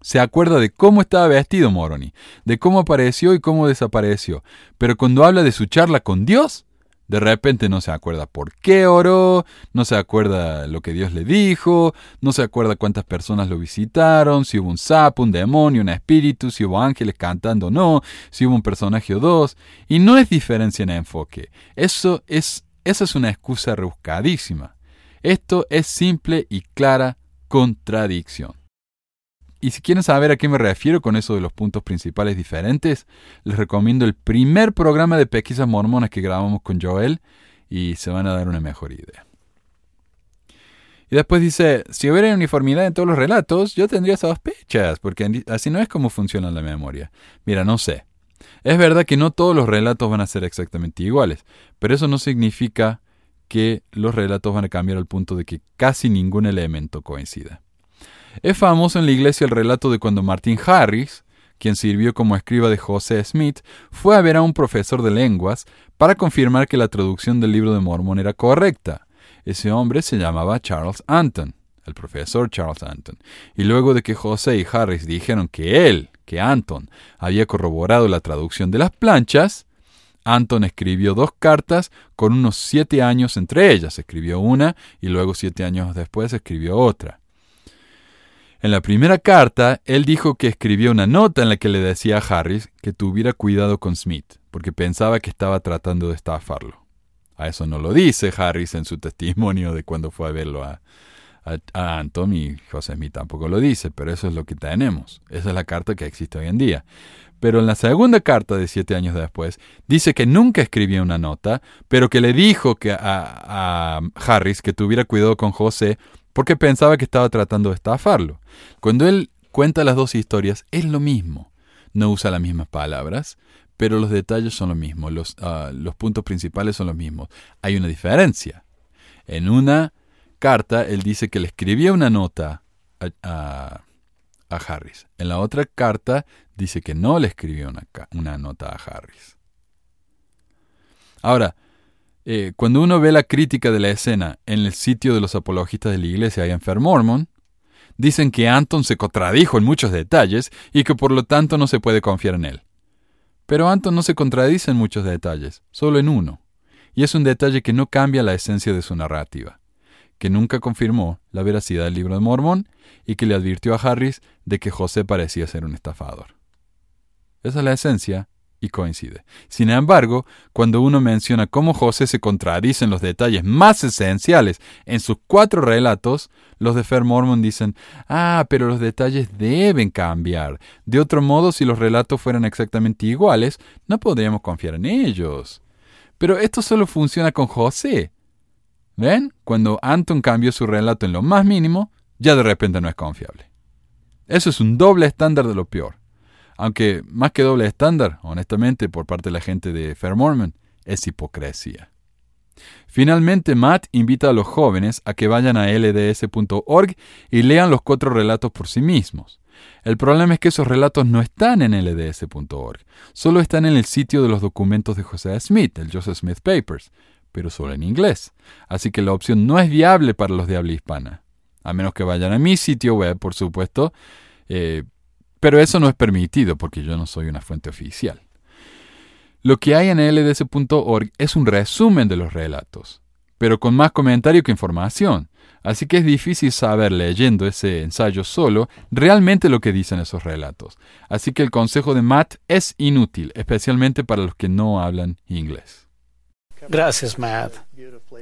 se acuerda de cómo estaba vestido Moroni, de cómo apareció y cómo desapareció, pero cuando habla de su charla con Dios, de repente no se acuerda por qué oró, no se acuerda lo que Dios le dijo, no se acuerda cuántas personas lo visitaron, si hubo un sapo, un demonio, un espíritu, si hubo ángeles cantando o no, si hubo un personaje o dos, y no es diferencia en enfoque. Eso es, esa es una excusa rebuscadísima. Esto es simple y clara contradicción. Y si quieren saber a qué me refiero con eso de los puntos principales diferentes, les recomiendo el primer programa de pesquisas mormonas que grabamos con Joel y se van a dar una mejor idea. Y después dice, si hubiera uniformidad en todos los relatos, yo tendría sospechas, porque así no es como funciona la memoria. Mira, no sé. Es verdad que no todos los relatos van a ser exactamente iguales, pero eso no significa que los relatos van a cambiar al punto de que casi ningún elemento coincida. Es famoso en la iglesia el relato de cuando Martin Harris, quien sirvió como escriba de José Smith, fue a ver a un profesor de lenguas para confirmar que la traducción del libro de Mormón era correcta. Ese hombre se llamaba Charles Anton, el profesor Charles Anton. Y luego de que José y Harris dijeron que él, que Anton, había corroborado la traducción de las planchas, Anton escribió dos cartas con unos siete años entre ellas. Escribió una y luego siete años después escribió otra. En la primera carta, él dijo que escribió una nota en la que le decía a Harris que tuviera cuidado con Smith, porque pensaba que estaba tratando de estafarlo. A eso no lo dice Harris en su testimonio de cuando fue a verlo a, a, Anton y José Smith tampoco lo dice, pero eso es lo que tenemos. Esa es la carta que existe hoy en día. Pero en la segunda carta de siete años después, dice que nunca escribió una nota, pero que le dijo que a, a Harris que tuviera cuidado con José porque pensaba que estaba tratando de estafarlo. Cuando él cuenta las dos historias, es lo mismo. No usa las mismas palabras, pero los detalles son los mismos, los, ah, los puntos principales son los mismos. Hay una diferencia. En una carta, él dice que le escribía una nota a, a, Harris. En la otra carta, dice que no le escribió una, una nota a Harris. Ahora, eh, cuando uno ve la crítica de la escena en el sitio de los apologistas de la iglesia en Fair Mormon, dicen que Anton se contradijo en muchos detalles y que por lo tanto no se puede confiar en él. Pero Anton no se contradice en muchos detalles, solo en uno, y es un detalle que no cambia la esencia de su narrativa, que nunca confirmó la veracidad del libro de Mormón y que le advirtió a Harris de que José parecía ser un estafador. Esa es la esencia y coincide. Sin embargo, cuando uno menciona cómo José se contradice en los detalles más esenciales en sus cuatro relatos, los de Fair Mormon dicen, ah, pero los detalles deben cambiar. De otro modo, si los relatos fueran exactamente iguales, no podríamos confiar en ellos. Pero esto solo funciona con José. ¿Ven? Cuando Anton cambió su relato en lo más mínimo, ya de repente no es confiable. Eso es un doble estándar de lo peor. Aunque más que doble estándar, honestamente, por parte de la gente de Fair Mormon, es hipocresía. Finalmente, Matt invita a los jóvenes a que vayan a lds.org y lean los cuatro relatos por sí mismos. El problema es que esos relatos no están en lds.org, solo están en el sitio de los documentos de José Smith, el Joseph Smith Papers, pero solo en inglés. Así que la opción no es viable para los de habla hispana. A menos que vayan a mi sitio web, por supuesto, eh, pero eso no es permitido porque yo no soy una fuente oficial. Lo que hay en lds.org es un resumen de los relatos, pero con más comentario que información. Así que es difícil saber leyendo ese ensayo solo realmente lo que dicen esos relatos. Así que el consejo de Matt es inútil, especialmente para los que no hablan inglés. Gracias, Matt.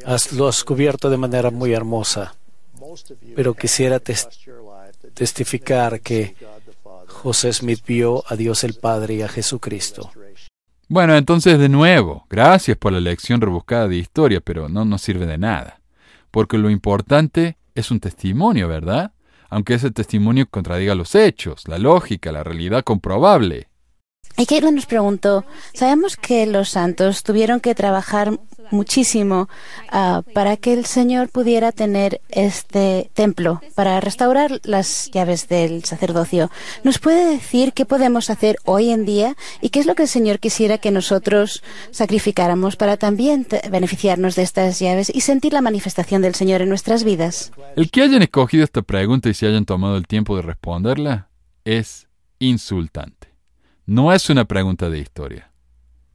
Has, lo has cubierto de manera muy hermosa. Pero quisiera testificar que José Smith vio a Dios el Padre y a Jesucristo. Bueno, entonces de nuevo, gracias por la lección rebuscada de historia, pero no nos sirve de nada. Porque lo importante es un testimonio, ¿verdad? Aunque ese testimonio contradiga los hechos, la lógica, la realidad comprobable. Y Caitlin nos preguntó, sabemos que los santos tuvieron que trabajar muchísimo ah, para que el Señor pudiera tener este templo, para restaurar las llaves del sacerdocio. ¿Nos puede decir qué podemos hacer hoy en día y qué es lo que el Señor quisiera que nosotros sacrificáramos para también beneficiarnos de estas llaves y sentir la manifestación del Señor en nuestras vidas? El que hayan escogido esta pregunta y se hayan tomado el tiempo de responderla es insultante. No es una pregunta de historia.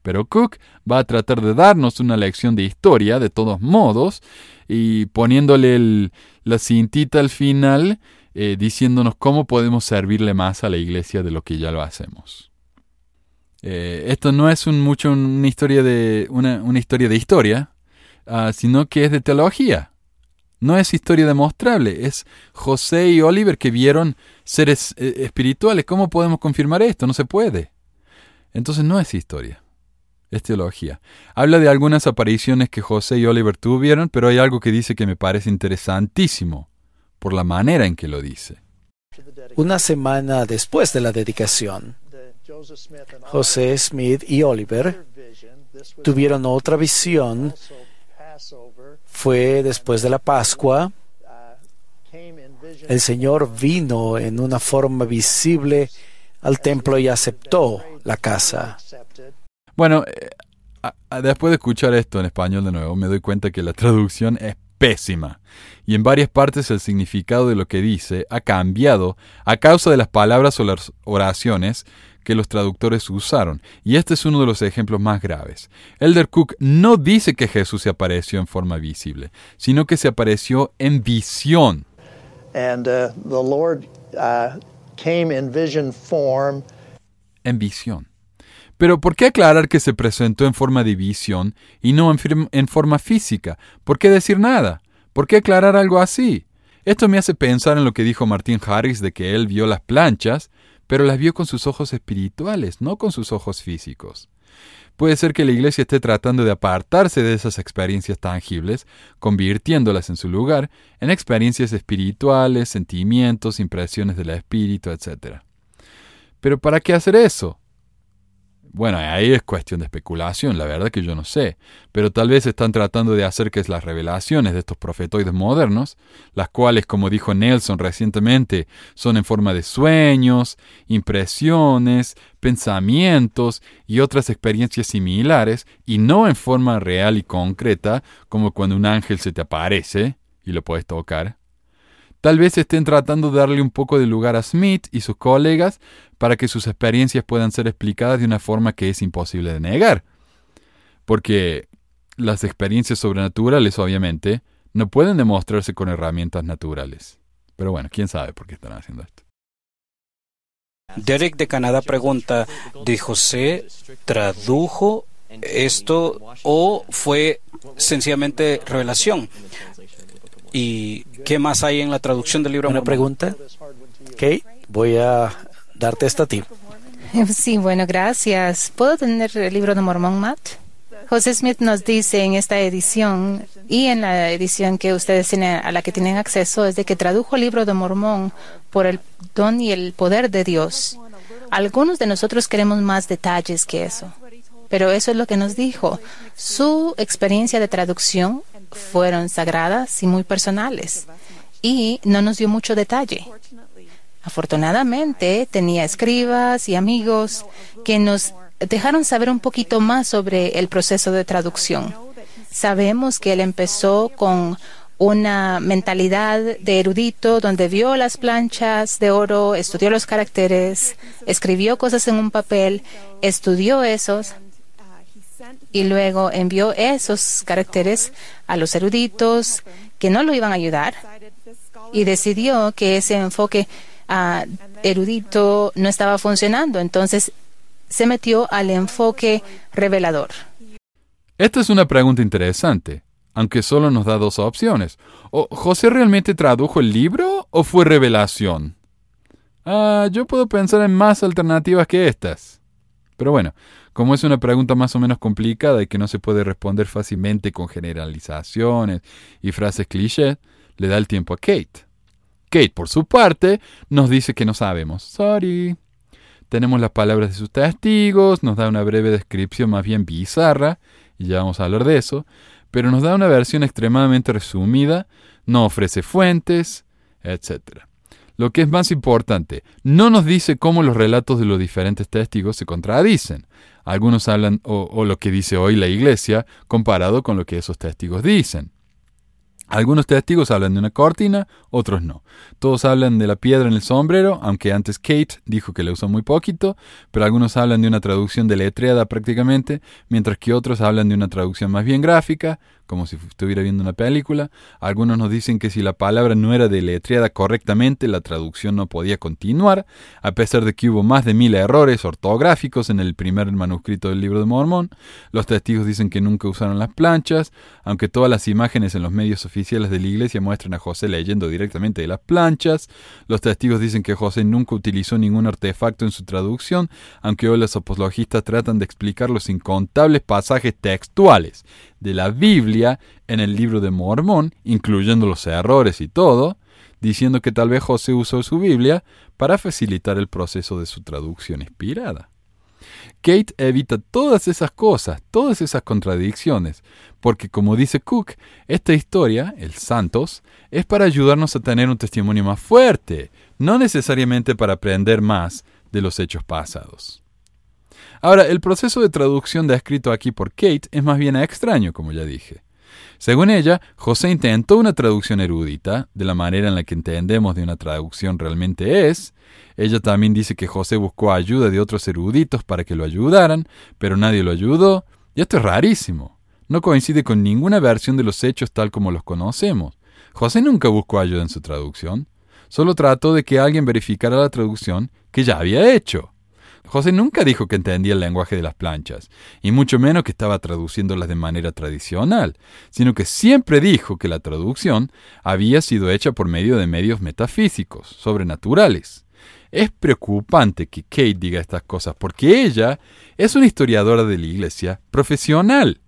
Pero Cook va a tratar de darnos una lección de historia de todos modos y poniéndole la cintita al final eh, diciéndonos cómo podemos servirle más a la iglesia de lo que ya lo hacemos. Eh, esto no es mucho una historia de, una, historia, de historia ah, sino que es de teología. No es historia demostrable, es José y Oliver que vieron seres eh, espirituales. ¿Cómo podemos confirmar esto? No se puede. Entonces no es historia es teología. Habla de algunas apariciones que José y Oliver tuvieron, pero hay algo que dice que me parece interesantísimo, por la manera en que lo dice. Una semana después de la dedicación, José Smith y Oliver tuvieron otra visión fue después de la Pascua. El Señor vino en una forma visible al templo y aceptó la casa. Bueno, eh, después de escuchar esto en español de nuevo, me doy cuenta que la traducción es pésima. Y en varias partes el significado de lo que dice ha cambiado a causa de las palabras o las oraciones que los traductores usaron. Y este es uno de los ejemplos más graves. Elder Cook no dice que Jesús se apareció en forma visible, sino que se apareció en visión. And uh, the Lord uh, came in vision form en visión. Pero ¿por qué aclarar que se presentó en forma de visión y no en, en forma física? ¿Por qué decir nada? ¿Por qué aclarar algo así? Esto me hace pensar en lo que dijo Martín Harris de que él vio las planchas, pero las vio con sus ojos espirituales, no con sus ojos físicos. Puede ser que la iglesia esté tratando de apartarse de esas experiencias tangibles, convirtiéndolas en su lugar en experiencias espirituales, sentimientos, impresiones del espíritu, etc. Pero ¿para qué hacer eso? Bueno, ahí es cuestión de especulación, la verdad que yo no sé, pero tal vez están tratando de hacer que las revelaciones de estos profetoides modernos, las cuales, como dijo Nelson recientemente, son en forma de sueños, impresiones, pensamientos y otras experiencias similares, y no en forma real y concreta, como cuando un ángel se te aparece y lo puedes tocar. Tal vez estén tratando de darle un poco de lugar a Smith y sus colegas para que sus experiencias puedan ser explicadas de una forma que es imposible de negar. Porque las experiencias sobrenaturales, obviamente, no pueden demostrarse con herramientas naturales. Pero bueno, quién sabe por qué están haciendo esto. Derek de Canadá pregunta, ¿de José tradujo esto o fue sencillamente revelación? ¿Y qué más hay en la traducción del libro? Una Mormón? pregunta. Kate, voy a darte esta a ti. Sí, bueno, gracias. ¿Puedo tener el libro de Mormón, Matt? José Smith nos dice en esta edición y en la edición que ustedes tienen, a la que tienen acceso, es de que tradujo el libro de Mormón por el don y el poder de Dios. Algunos de nosotros queremos más detalles que eso, pero eso es lo que nos dijo. Su experiencia de traducción fueron sagradas y muy personales y no nos dio mucho detalle. Afortunadamente tenía escribas y amigos que nos dejaron saber un poquito más sobre el proceso de traducción. Sabemos que él empezó con una mentalidad de erudito donde vio las planchas de oro, estudió los caracteres, escribió cosas en un papel, estudió esos y luego envió esos caracteres a los eruditos que no lo iban a ayudar y decidió que ese enfoque erudito no estaba funcionando. Entonces se metió al enfoque revelador. Esta es una pregunta interesante, aunque solo nos da dos opciones. ¿O ¿José realmente tradujo el libro o fue revelación? Ah, yo puedo pensar en más alternativas que estas. Pero bueno, como es una pregunta más o menos complicada y que no se puede responder fácilmente con generalizaciones y frases cliché, le da el tiempo a Kate. Kate, por su parte, nos dice que no sabemos. Sorry. Tenemos las palabras de sus testigos, nos da una breve descripción más bien bizarra, y ya vamos a hablar de eso, pero nos da una versión extremadamente resumida, no ofrece fuentes, etc. Lo que es más importante, no nos dice cómo los relatos de los diferentes testigos se contradicen. Algunos hablan o, lo que dice hoy la iglesia comparado con lo que esos testigos dicen. Algunos testigos hablan de una cortina, otros no. Todos hablan de la piedra en el sombrero, aunque antes Kate dijo que la usó muy poquito, pero algunos hablan de una traducción deletreada prácticamente, mientras que otros hablan de una traducción más bien gráfica, como si estuviera viendo una película. Algunos nos dicen que si la palabra no era deletreada correctamente, la traducción no podía continuar, a pesar de que hubo más de mil errores ortográficos en el primer manuscrito del libro de Mormón. Los testigos dicen que nunca usaron las planchas, aunque todas las imágenes en los medios oficiales de la iglesia muestran a José leyendo directamente de las planchas. Los testigos dicen que José nunca utilizó ningún artefacto en su traducción, aunque hoy los apologistas tratan de explicar los incontables pasajes textuales de la Biblia en el libro de Mormón, incluyendo los errores y todo, diciendo que tal vez José usó su Biblia para facilitar el proceso de su traducción inspirada. Kate evita todas esas cosas, todas esas contradicciones, porque como dice Cook, esta historia, el Santos, es para ayudarnos a tener un testimonio más fuerte, no necesariamente para aprender más de los hechos pasados. Ahora, el proceso de traducción descrito aquí por Kate es más bien extraño, como ya dije. Según ella, José intentó una traducción erudita, de la manera en la que entendemos de una traducción realmente es. Ella también dice que José buscó ayuda de otros eruditos para que lo ayudaran, pero nadie lo ayudó, y esto es rarísimo. No coincide con ninguna versión de los hechos tal como los conocemos. José nunca buscó ayuda en su traducción, solo trató de que alguien verificara la traducción que ya había hecho. José nunca dijo que entendía el lenguaje de las planchas, y mucho menos que estaba traduciéndolas de manera tradicional, sino que siempre dijo que la traducción había sido hecha por medio de medios metafísicos, sobrenaturales. Es preocupante que Kate diga estas cosas porque ella es una historiadora de la iglesia profesional,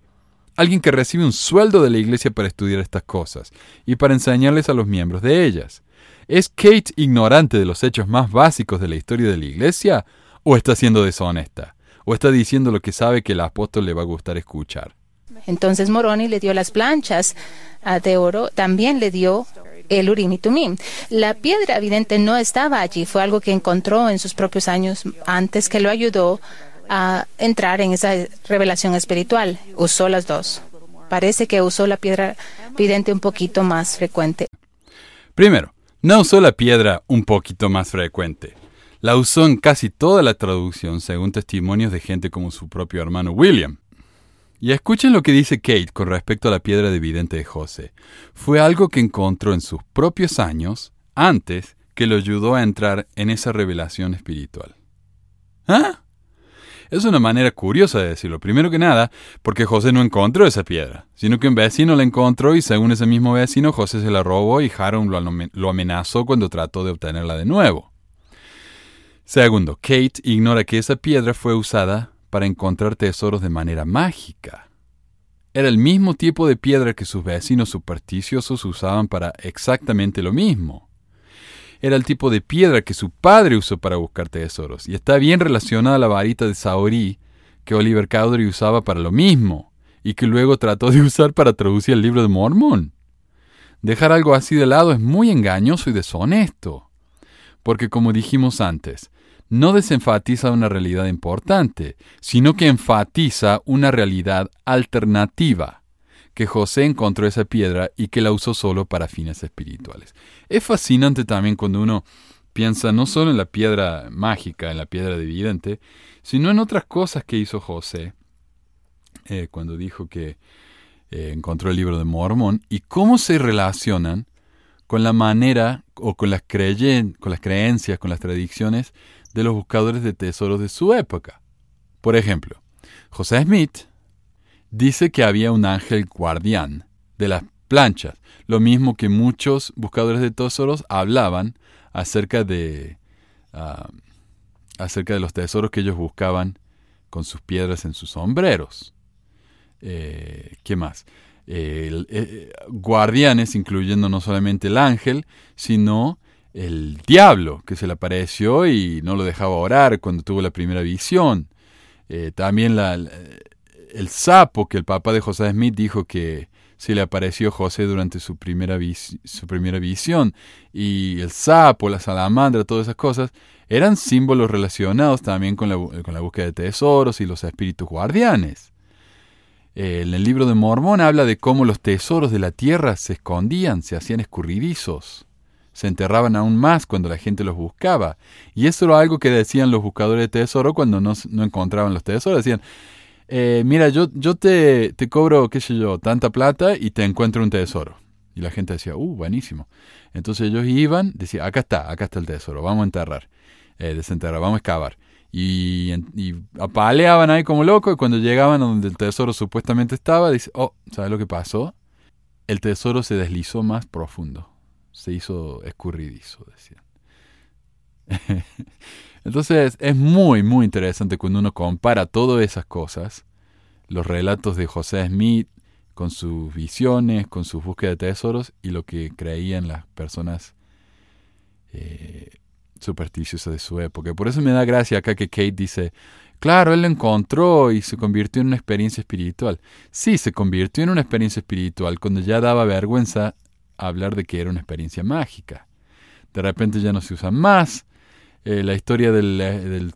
alguien que recibe un sueldo de la iglesia para estudiar estas cosas y para enseñarles a los miembros de ellas. ¿Es Kate ignorante de los hechos más básicos de la historia de la iglesia? ¿O está siendo deshonesta? ¿O está diciendo lo que sabe que el apóstol le va a gustar escuchar? Entonces Moroni le dio las planchas de oro, también le dio el Urim y Tumim. La piedra evidente no estaba allí, fue algo que encontró en sus propios años antes que lo ayudó a entrar en esa revelación espiritual. Usó las dos. Parece que usó la piedra vidente un poquito más frecuente. Primero, no usó la piedra un poquito más frecuente. La usó en casi toda la traducción, según testimonios de gente como su propio hermano William. Y escuchen lo que dice Kate con respecto a la piedra de vidente de José. Fue algo que encontró en sus propios años antes que lo ayudó a entrar en esa revelación espiritual. ¿Ah? Es una manera curiosa de decirlo. Primero que nada, porque José no encontró esa piedra, sino que un vecino la encontró y según ese mismo vecino, José se la robó y Haron lo amenazó cuando trató de obtenerla de nuevo. Segundo, Kate ignora que esa piedra fue usada para encontrar tesoros de manera mágica. Era el mismo tipo de piedra que sus vecinos supersticiosos usaban para exactamente lo mismo. Era el tipo de piedra que su padre usó para buscar tesoros, y está bien relacionada a la varita de Saori que Oliver Cowdery usaba para lo mismo, y que luego trató de usar para traducir el libro de Mormón. Dejar algo así de lado es muy engañoso y deshonesto, porque como dijimos antes, no desenfatiza una realidad importante, sino que enfatiza una realidad alternativa, que José encontró esa piedra y que la usó solo para fines espirituales. Es fascinante también cuando uno piensa no solo en la piedra mágica, en la piedra dividente, sino en otras cosas que hizo José eh, cuando dijo que eh, encontró el libro de Mormón y cómo se relacionan con la manera o con las, con las creencias, con las tradiciones de los buscadores de tesoros de su época. Por ejemplo, José Smith dice que había un ángel guardián de las planchas, lo mismo que muchos buscadores de tesoros hablaban acerca de, ah, acerca de los tesoros que ellos buscaban con sus piedras en sus sombreros. Eh, ¿Qué más? Eh, guardianes, incluyendo no solamente el ángel, sino el diablo que se le apareció y no lo dejaba orar cuando tuvo la primera visión. Eh, también el sapo que el papá de José Smith dijo que se le apareció a José durante su primera, su primera visión. Y el sapo, la salamandra, todas esas cosas eran símbolos relacionados también con la, con la búsqueda de tesoros y los espíritus guardianes. Eh, en el libro de Mormón habla de cómo los tesoros de la tierra se escondían, se hacían escurridizos se enterraban aún más cuando la gente los buscaba. Y eso era algo que decían los buscadores de tesoro cuando no, encontraban los tesoros. Decían, eh, mira, yo, yo te, te, cobro, qué sé yo, tanta plata y te encuentro un tesoro. Y la gente decía, uh, buenísimo. Entonces ellos iban, decían, acá está, acá está el tesoro, vamos a enterrar, eh, desenterrar, vamos a excavar. Y, y, apaleaban ahí como locos y cuando llegaban a donde el tesoro supuestamente estaba, dice, oh, ¿sabes lo que pasó? El tesoro se deslizó más profundo se hizo escurridizo, decían. Entonces es muy, muy interesante cuando uno compara todas esas cosas, los relatos de José Smith con sus visiones, con su búsqueda de tesoros y lo que creían las personas, eh, supersticiosa de su época. Por eso me da gracia acá que Kate dice, claro, él lo encontró y se convirtió en una experiencia espiritual. Sí, se convirtió en una experiencia espiritual cuando ya daba vergüenza hablar de que era una experiencia mágica. De repente ya no se usa más eh, la historia del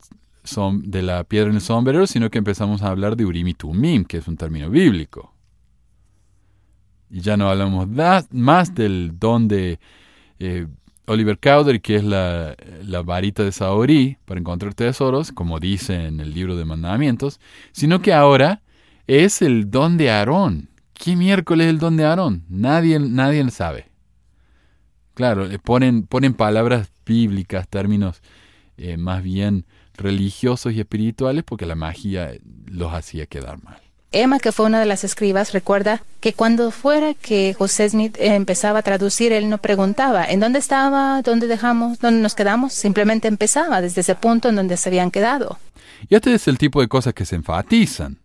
de la piedra en el sombrero, sino que empezamos a hablar de Urim y Tumim, que es un término bíblico. Y ya no hablamos más del don de eh, Oliver Cowdery, que es la, la, varita de Saori para encontrar tesoros, como dice en el libro de mandamientos, sino que ahora es el don de Aarón. ¿Qué miércoles es el don de Aarón? Nadie, nadie sabe. Claro, le ponen, ponen palabras bíblicas, términos eh, más bien religiosos y espirituales, porque la magia los hacía quedar mal. Emma, que fue una de las escribas, recuerda que cuando fuera que José Smith empezaba a traducir, él no preguntaba en dónde estaba, dónde dejamos, dónde nos quedamos, simplemente empezaba desde ese punto en donde se habían quedado. Y este es el tipo de cosas que se enfatizan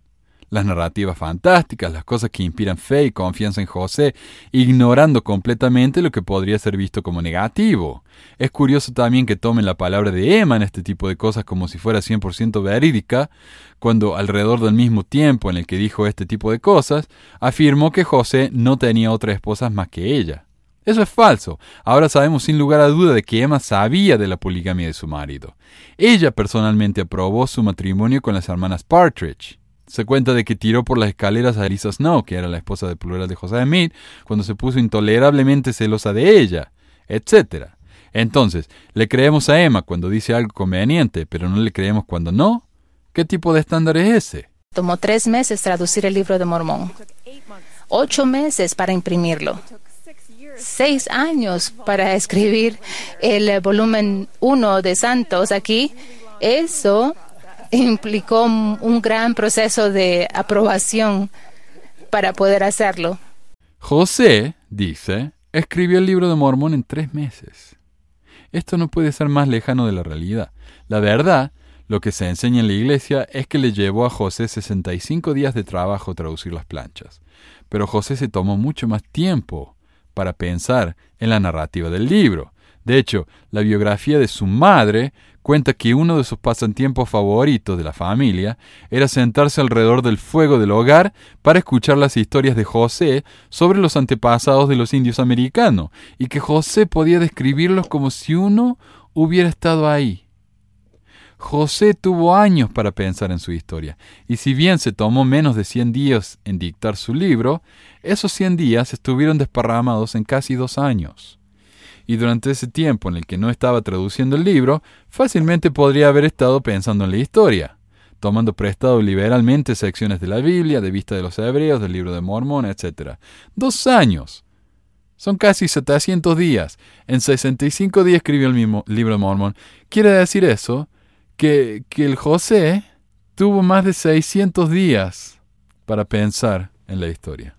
las narrativas fantásticas, las cosas que inspiran fe y confianza en José, ignorando completamente lo que podría ser visto como negativo. Es curioso también que tomen la palabra de Emma en este tipo de cosas como si fuera 100% verídica, cuando alrededor del mismo tiempo en el que dijo este tipo de cosas, afirmó que José no tenía otras esposas más que ella. Eso es falso. Ahora sabemos sin lugar a duda de que Emma sabía de la poligamia de su marido. Ella personalmente aprobó su matrimonio con las hermanas Partridge. Se cuenta de que tiró por las escaleras a Elisa Snow, que era la esposa de plural de José Smith, cuando se puso intolerablemente celosa de ella, etc. Entonces, ¿le creemos a Emma cuando dice algo conveniente, pero no le creemos cuando no? ¿Qué tipo de estándar es ese? Tomó tres meses traducir el libro de Mormón, ocho meses para imprimirlo, seis años para escribir el volumen 1 de Santos aquí. Eso implicó un gran proceso de aprobación para poder hacerlo. José, dice, escribió el libro de Mormón en tres meses. Esto no puede ser más lejano de la realidad. La verdad, lo que se enseña en la iglesia es que le llevó a José 65 días de trabajo traducir las planchas. Pero José se tomó mucho más tiempo para pensar en la narrativa del libro. De hecho, la biografía de su madre cuenta que uno de sus pasatiempos favoritos de la familia era sentarse alrededor del fuego del hogar para escuchar las historias de José sobre los antepasados de los indios americanos, y que José podía describirlos como si uno hubiera estado ahí. José tuvo años para pensar en su historia, y si bien se tomó menos de 100 días en dictar su libro, esos 100 días estuvieron desparramados en casi dos años y durante ese tiempo en el que no estaba traduciendo el libro, fácilmente podría haber estado pensando en la historia, tomando prestado liberalmente secciones de la Biblia, de vista de los hebreos, del libro de Mormón, etc. Dos años. Son casi 700 días. En 65 días escribió el mismo libro de Mormón. Quiere decir eso que, que el José tuvo más de 600 días para pensar en la historia.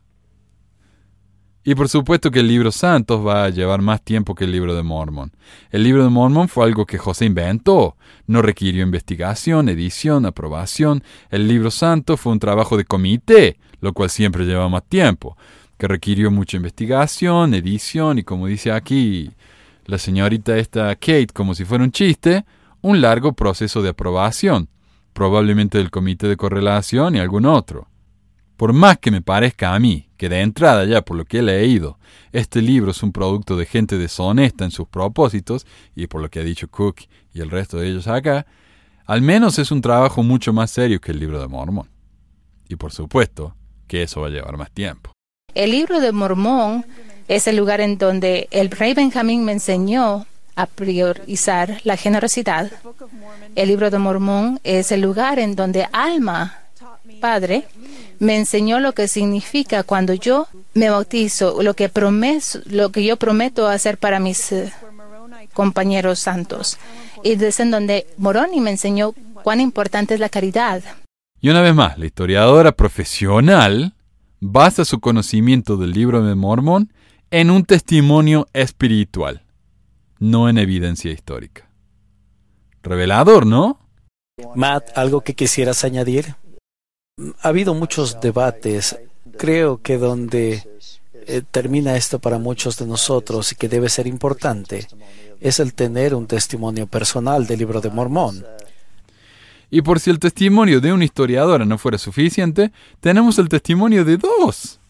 Y por supuesto que el libro Santos va a llevar más tiempo que el libro de Mormon. El libro de Mormon fue algo que José inventó. No requirió investigación, edición, aprobación. El libro Santo fue un trabajo de comité, lo cual siempre lleva más tiempo, que requirió mucha investigación, edición y como dice aquí la señorita esta Kate, como si fuera un chiste, un largo proceso de aprobación, probablemente del comité de correlación y algún otro. Por más que me parezca a mí que de entrada ya por lo que he leído, este libro es un producto de gente deshonesta en sus propósitos, y por lo que ha dicho Cook y el resto de ellos acá, al menos es un trabajo mucho más serio que el libro de Mormón. Y por supuesto que eso va a llevar más tiempo. El libro de Mormón es el lugar en donde el rey Benjamín me enseñó a priorizar la generosidad. El libro de Mormón es el lugar en donde Alma, padre, me enseñó lo que significa cuando yo me bautizo, lo que, prometo, lo que yo prometo hacer para mis eh, compañeros santos. Y desde donde Moroni me enseñó cuán importante es la caridad. Y una vez más, la historiadora profesional basa su conocimiento del libro de Mormón en un testimonio espiritual, no en evidencia histórica. Revelador, ¿no? Matt, ¿algo que quisieras añadir? Ha habido muchos debates, creo que donde eh, termina esto para muchos de nosotros y que debe ser importante es el tener un testimonio personal del libro de Mormón. Y por si el testimonio de un historiador no fuera suficiente, tenemos el testimonio de dos.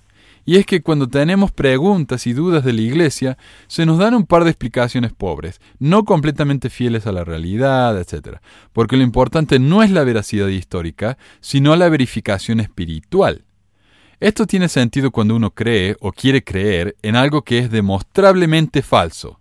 Y es que cuando tenemos preguntas y dudas de la Iglesia, se nos dan un par de explicaciones pobres, no completamente fieles a la realidad, etc. Porque lo importante no es la veracidad histórica, sino la verificación espiritual. Esto tiene sentido cuando uno cree o quiere creer en algo que es demostrablemente falso.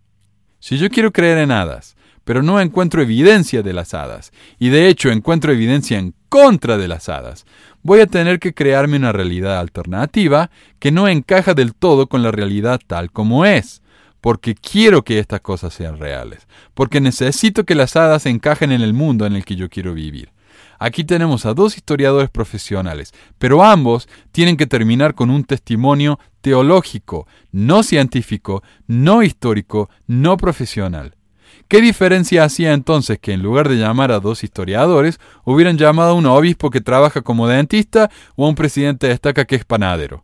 Si yo quiero creer en hadas, pero no encuentro evidencia de las hadas, y de hecho encuentro evidencia en contra de las hadas, voy a tener que crearme una realidad alternativa que no encaja del todo con la realidad tal como es, porque quiero que estas cosas sean reales, porque necesito que las hadas encajen en el mundo en el que yo quiero vivir. Aquí tenemos a dos historiadores profesionales, pero ambos tienen que terminar con un testimonio teológico, no científico, no histórico, no profesional. ¿Qué diferencia hacía entonces que en lugar de llamar a dos historiadores, hubieran llamado a un obispo que trabaja como dentista o a un presidente de estaca que es panadero?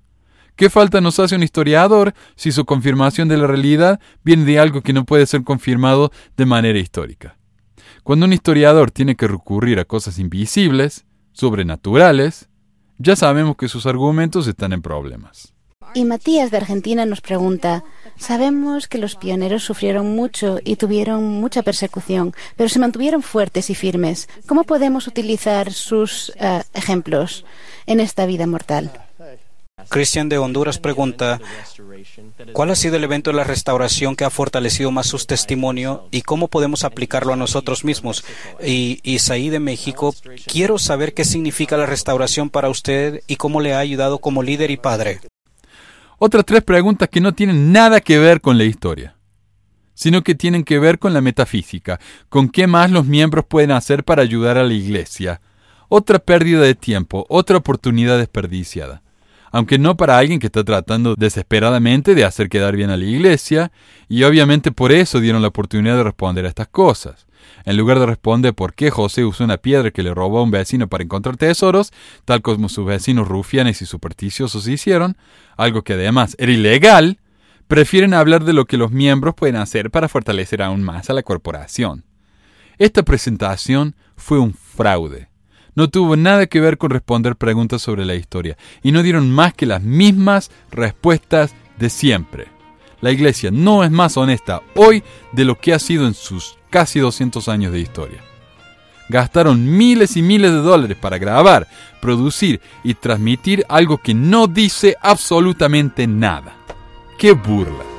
¿Qué falta nos hace un historiador si su confirmación de la realidad viene de algo que no puede ser confirmado de manera histórica? Cuando un historiador tiene que recurrir a cosas invisibles, sobrenaturales, ya sabemos que sus argumentos están en problemas. Y Matías de Argentina nos pregunta, sabemos que los pioneros sufrieron mucho y tuvieron mucha persecución, pero se mantuvieron fuertes y firmes. ¿Cómo podemos utilizar sus eh, ejemplos en esta vida mortal? Cristian de Honduras pregunta, ¿cuál ha sido el evento de la restauración que ha fortalecido más su testimonio y cómo podemos aplicarlo a nosotros mismos? Y Isaí de México, quiero saber qué significa la restauración para usted y cómo le ha ayudado como líder y padre. Otras tres preguntas que no tienen nada que ver con la historia, sino que tienen que ver con la metafísica, con qué más los miembros pueden hacer para ayudar a la iglesia. Otra pérdida de tiempo, otra oportunidad desperdiciada. Aunque no para alguien que está tratando desesperadamente de hacer quedar bien a la iglesia, y obviamente por eso dieron la oportunidad de responder a estas cosas. En lugar de responder por qué José usó una piedra que le robó a un vecino para encontrar tesoros, tal como sus vecinos rufianes y supersticiosos hicieron, algo que además era ilegal, prefieren hablar de lo que los miembros pueden hacer para fortalecer aún más a la corporación. Esta presentación fue un fraude. No tuvo nada que ver con responder preguntas sobre la historia, y no dieron más que las mismas respuestas de siempre. La iglesia no es más honesta hoy de lo que ha sido en sus casi 200 años de historia. Gastaron miles y miles de dólares para grabar, producir y transmitir algo que no dice absolutamente nada. ¡Qué burla!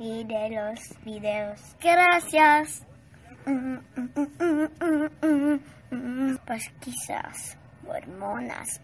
Y de los videos. Gracias. Pues quizás hormonas.